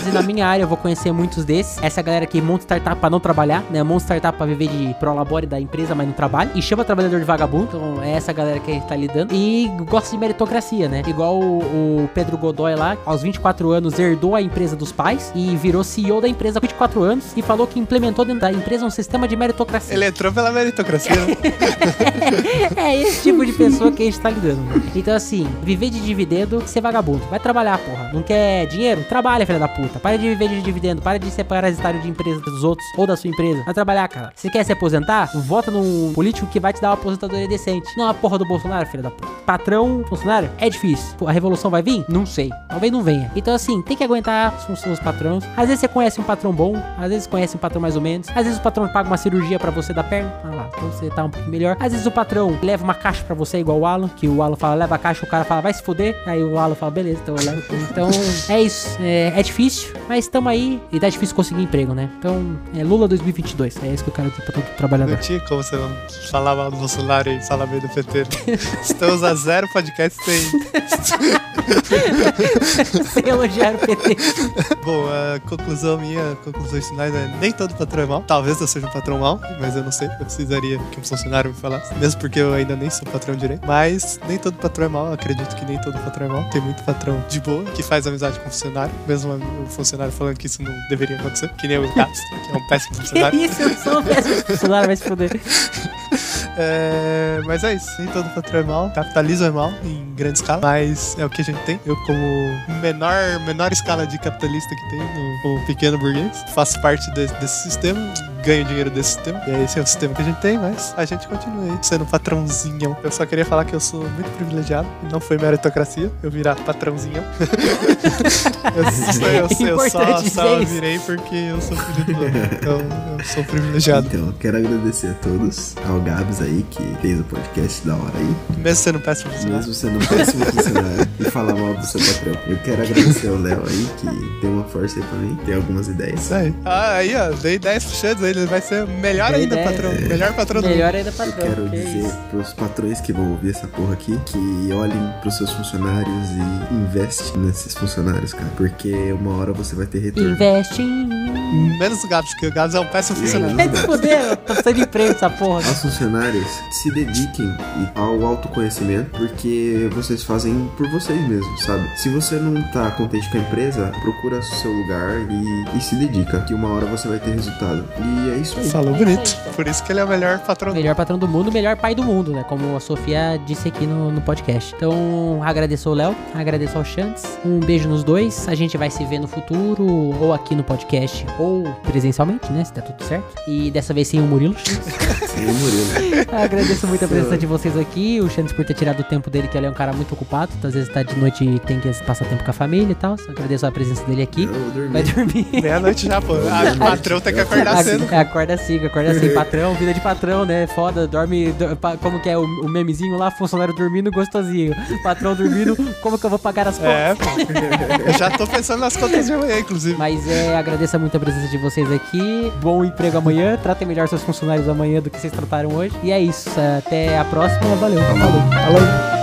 E na minha área eu vou conhecer muitos desses. Essa galera que monta startup pra não trabalhar, né? Monta startup pra viver de prolabore da empresa, mas não trabalha. E chama trabalhador de vagabundo. Então é essa galera que tá lidando. E gosta de meritocracia, né? Igual o, o Pedro Godoy lá, aos 24 anos, herdou a empresa dos pais e virou CEO da empresa com 24 anos e falou que implementou dentro da empresa um sistema de meritocracia. Ele entrou pela meritocracia, [LAUGHS] é esse tipo de pessoa que a gente tá lidando. né? Então, assim, viver de dividendo, ser vagabundo. Vai trabalhar, porra. Não quer dinheiro? Trabalha, filha da puta. Para de viver de dividendo. Para de ser parasitário de empresa dos outros ou da sua empresa. Vai trabalhar, cara. Se quer se aposentar, vota num político que vai te dar uma aposentadoria decente. Não a porra do Bolsonaro, filha da puta. Patrão, funcionário, é difícil. A revolução vai vir? Não sei. Talvez não venha. Então, assim, tem que aguentar os seus patrões. Às vezes você conhece um patrão bom, às vezes conhece um patrão mais ou menos. Às vezes o patrão paga uma cirurgia pra você da perna. Ah lá, então você tá um pouquinho melhor. Às vezes o patrão leva uma caixa pra você, igual o Alan, que o Alan fala, leva a caixa, o cara fala, vai se fuder. Aí o Alan fala, beleza, então eu levo. Então, é isso. É, é difícil, mas estamos aí e tá difícil conseguir emprego, né? Então, é Lula 2022. É isso que eu quero aqui pra todo trabalhador. Não tinha como você não falar mal do Bolsonaro e falar bem do PT. Estamos a zero podcast tem. [LAUGHS] Sem elogiar o PT. Bom, a conclusão minha, conclusões finais é nem todo patrão é mal. Talvez eu seja um patrão mal, mas eu não sei. Eu precisaria que um funcionário me falasse. Mesmo porque eu ainda nem sou patrão direito. Mas nem todo patrão é mal. Acredito que nem todo patrão é mal. Tem muito patrão de boa que faz amizade com o funcionário. Mesmo o funcionário falando que isso não deveria acontecer. Que nem o Gats, que é um péssimo funcionário. isso, eu sou um péssimo [LAUGHS] funcionário, vai se fuder. [LAUGHS] É, mas é isso, nem todo patrão é mal, capitalismo é mal em grande escala, mas é o que a gente tem. Eu, como menor, menor escala de capitalista que tem, no- como pequeno burguês, faço parte de- desse sistema, ganho dinheiro desse sistema, e esse é o sistema que a gente tem, mas a gente continua aí sendo patrãozinho. Eu só queria falar que eu sou muito privilegiado, e não foi meritocracia eu virar patrãozinho. [LAUGHS] eu, eu, eu, eu só, só virei porque eu sou filho do dono, então eu sou privilegiado. Então, quero agradecer a todos, ao Gabs aí, que fez o podcast da hora aí. Mesmo sendo péssimo funcionário. Mesmo sendo um péssimo funcionário e falar mal do seu patrão. Eu quero agradecer ao Léo aí, que tem uma força aí pra mim, tem algumas ideias. Isso aí. Ah, aí, ó, dei 10 puxados aí, ele vai ser melhor ainda, 10. patrão. Melhor patrão do mundo. Melhor ainda Eu patrão. quero que dizer isso. pros patrões que vão ouvir essa porra aqui que olhem pros seus funcionários e investe nesses funcionários, cara. Porque uma hora você vai ter retorno. Investe em mim. Menos o Gabs, porque o Gabs é um péssimo funcionário. Vai se fuder, eu tô precisando de emprego essa porra. Aos funcionários, se dediquem ao autoconhecimento, porque vocês fazem por vocês mesmos, sabe? Se você não tá contente com a empresa, procura seu lugar e, e se dedica, que uma hora você vai ter resultado. E é isso aí. Falou É bonito. aí. Por isso que ele é o melhor patrão do mundo. Melhor patrão do mundo, melhor pai do mundo, né? Como a Sofia disse aqui no, no podcast. Então, agradeço ao Léo, agradeço ao Chantes. Um beijo nos dois. A gente vai se ver no futuro, ou aqui no podcast, ou presencialmente, né? Se der tudo certo. E dessa vez sem o Murilo. Sim, [LAUGHS] Murilo. agradeço muito a presença de vocês aqui. O Chantes por ter tirado o tempo dele, que ele é um cara muito ocupado. Às vezes tá de noite e tem que passar tempo com a família e tal. Agradeço a presença dele aqui. Vai dormir. [LAUGHS] Meia-noite já, pô. Ah, o patrão tem que acordar cedo. É, acorda assim, acorda assim, patrão, vida de patrão, né? Foda, dorme. do- como que é o, o memezinho lá, funcionário dormindo gostosinho. Patrão dormindo, como que eu vou pagar as contas? É, pô. [LAUGHS] Eu já tô pensando nas contas de amanhã, inclusive. Mas é, agradeço muito a presença de vocês aqui. Bom emprego amanhã. Tratem melhor seus funcionários amanhã do que vocês trataram hoje. E é isso. Até a próxima. Valeu. Falou. Falou.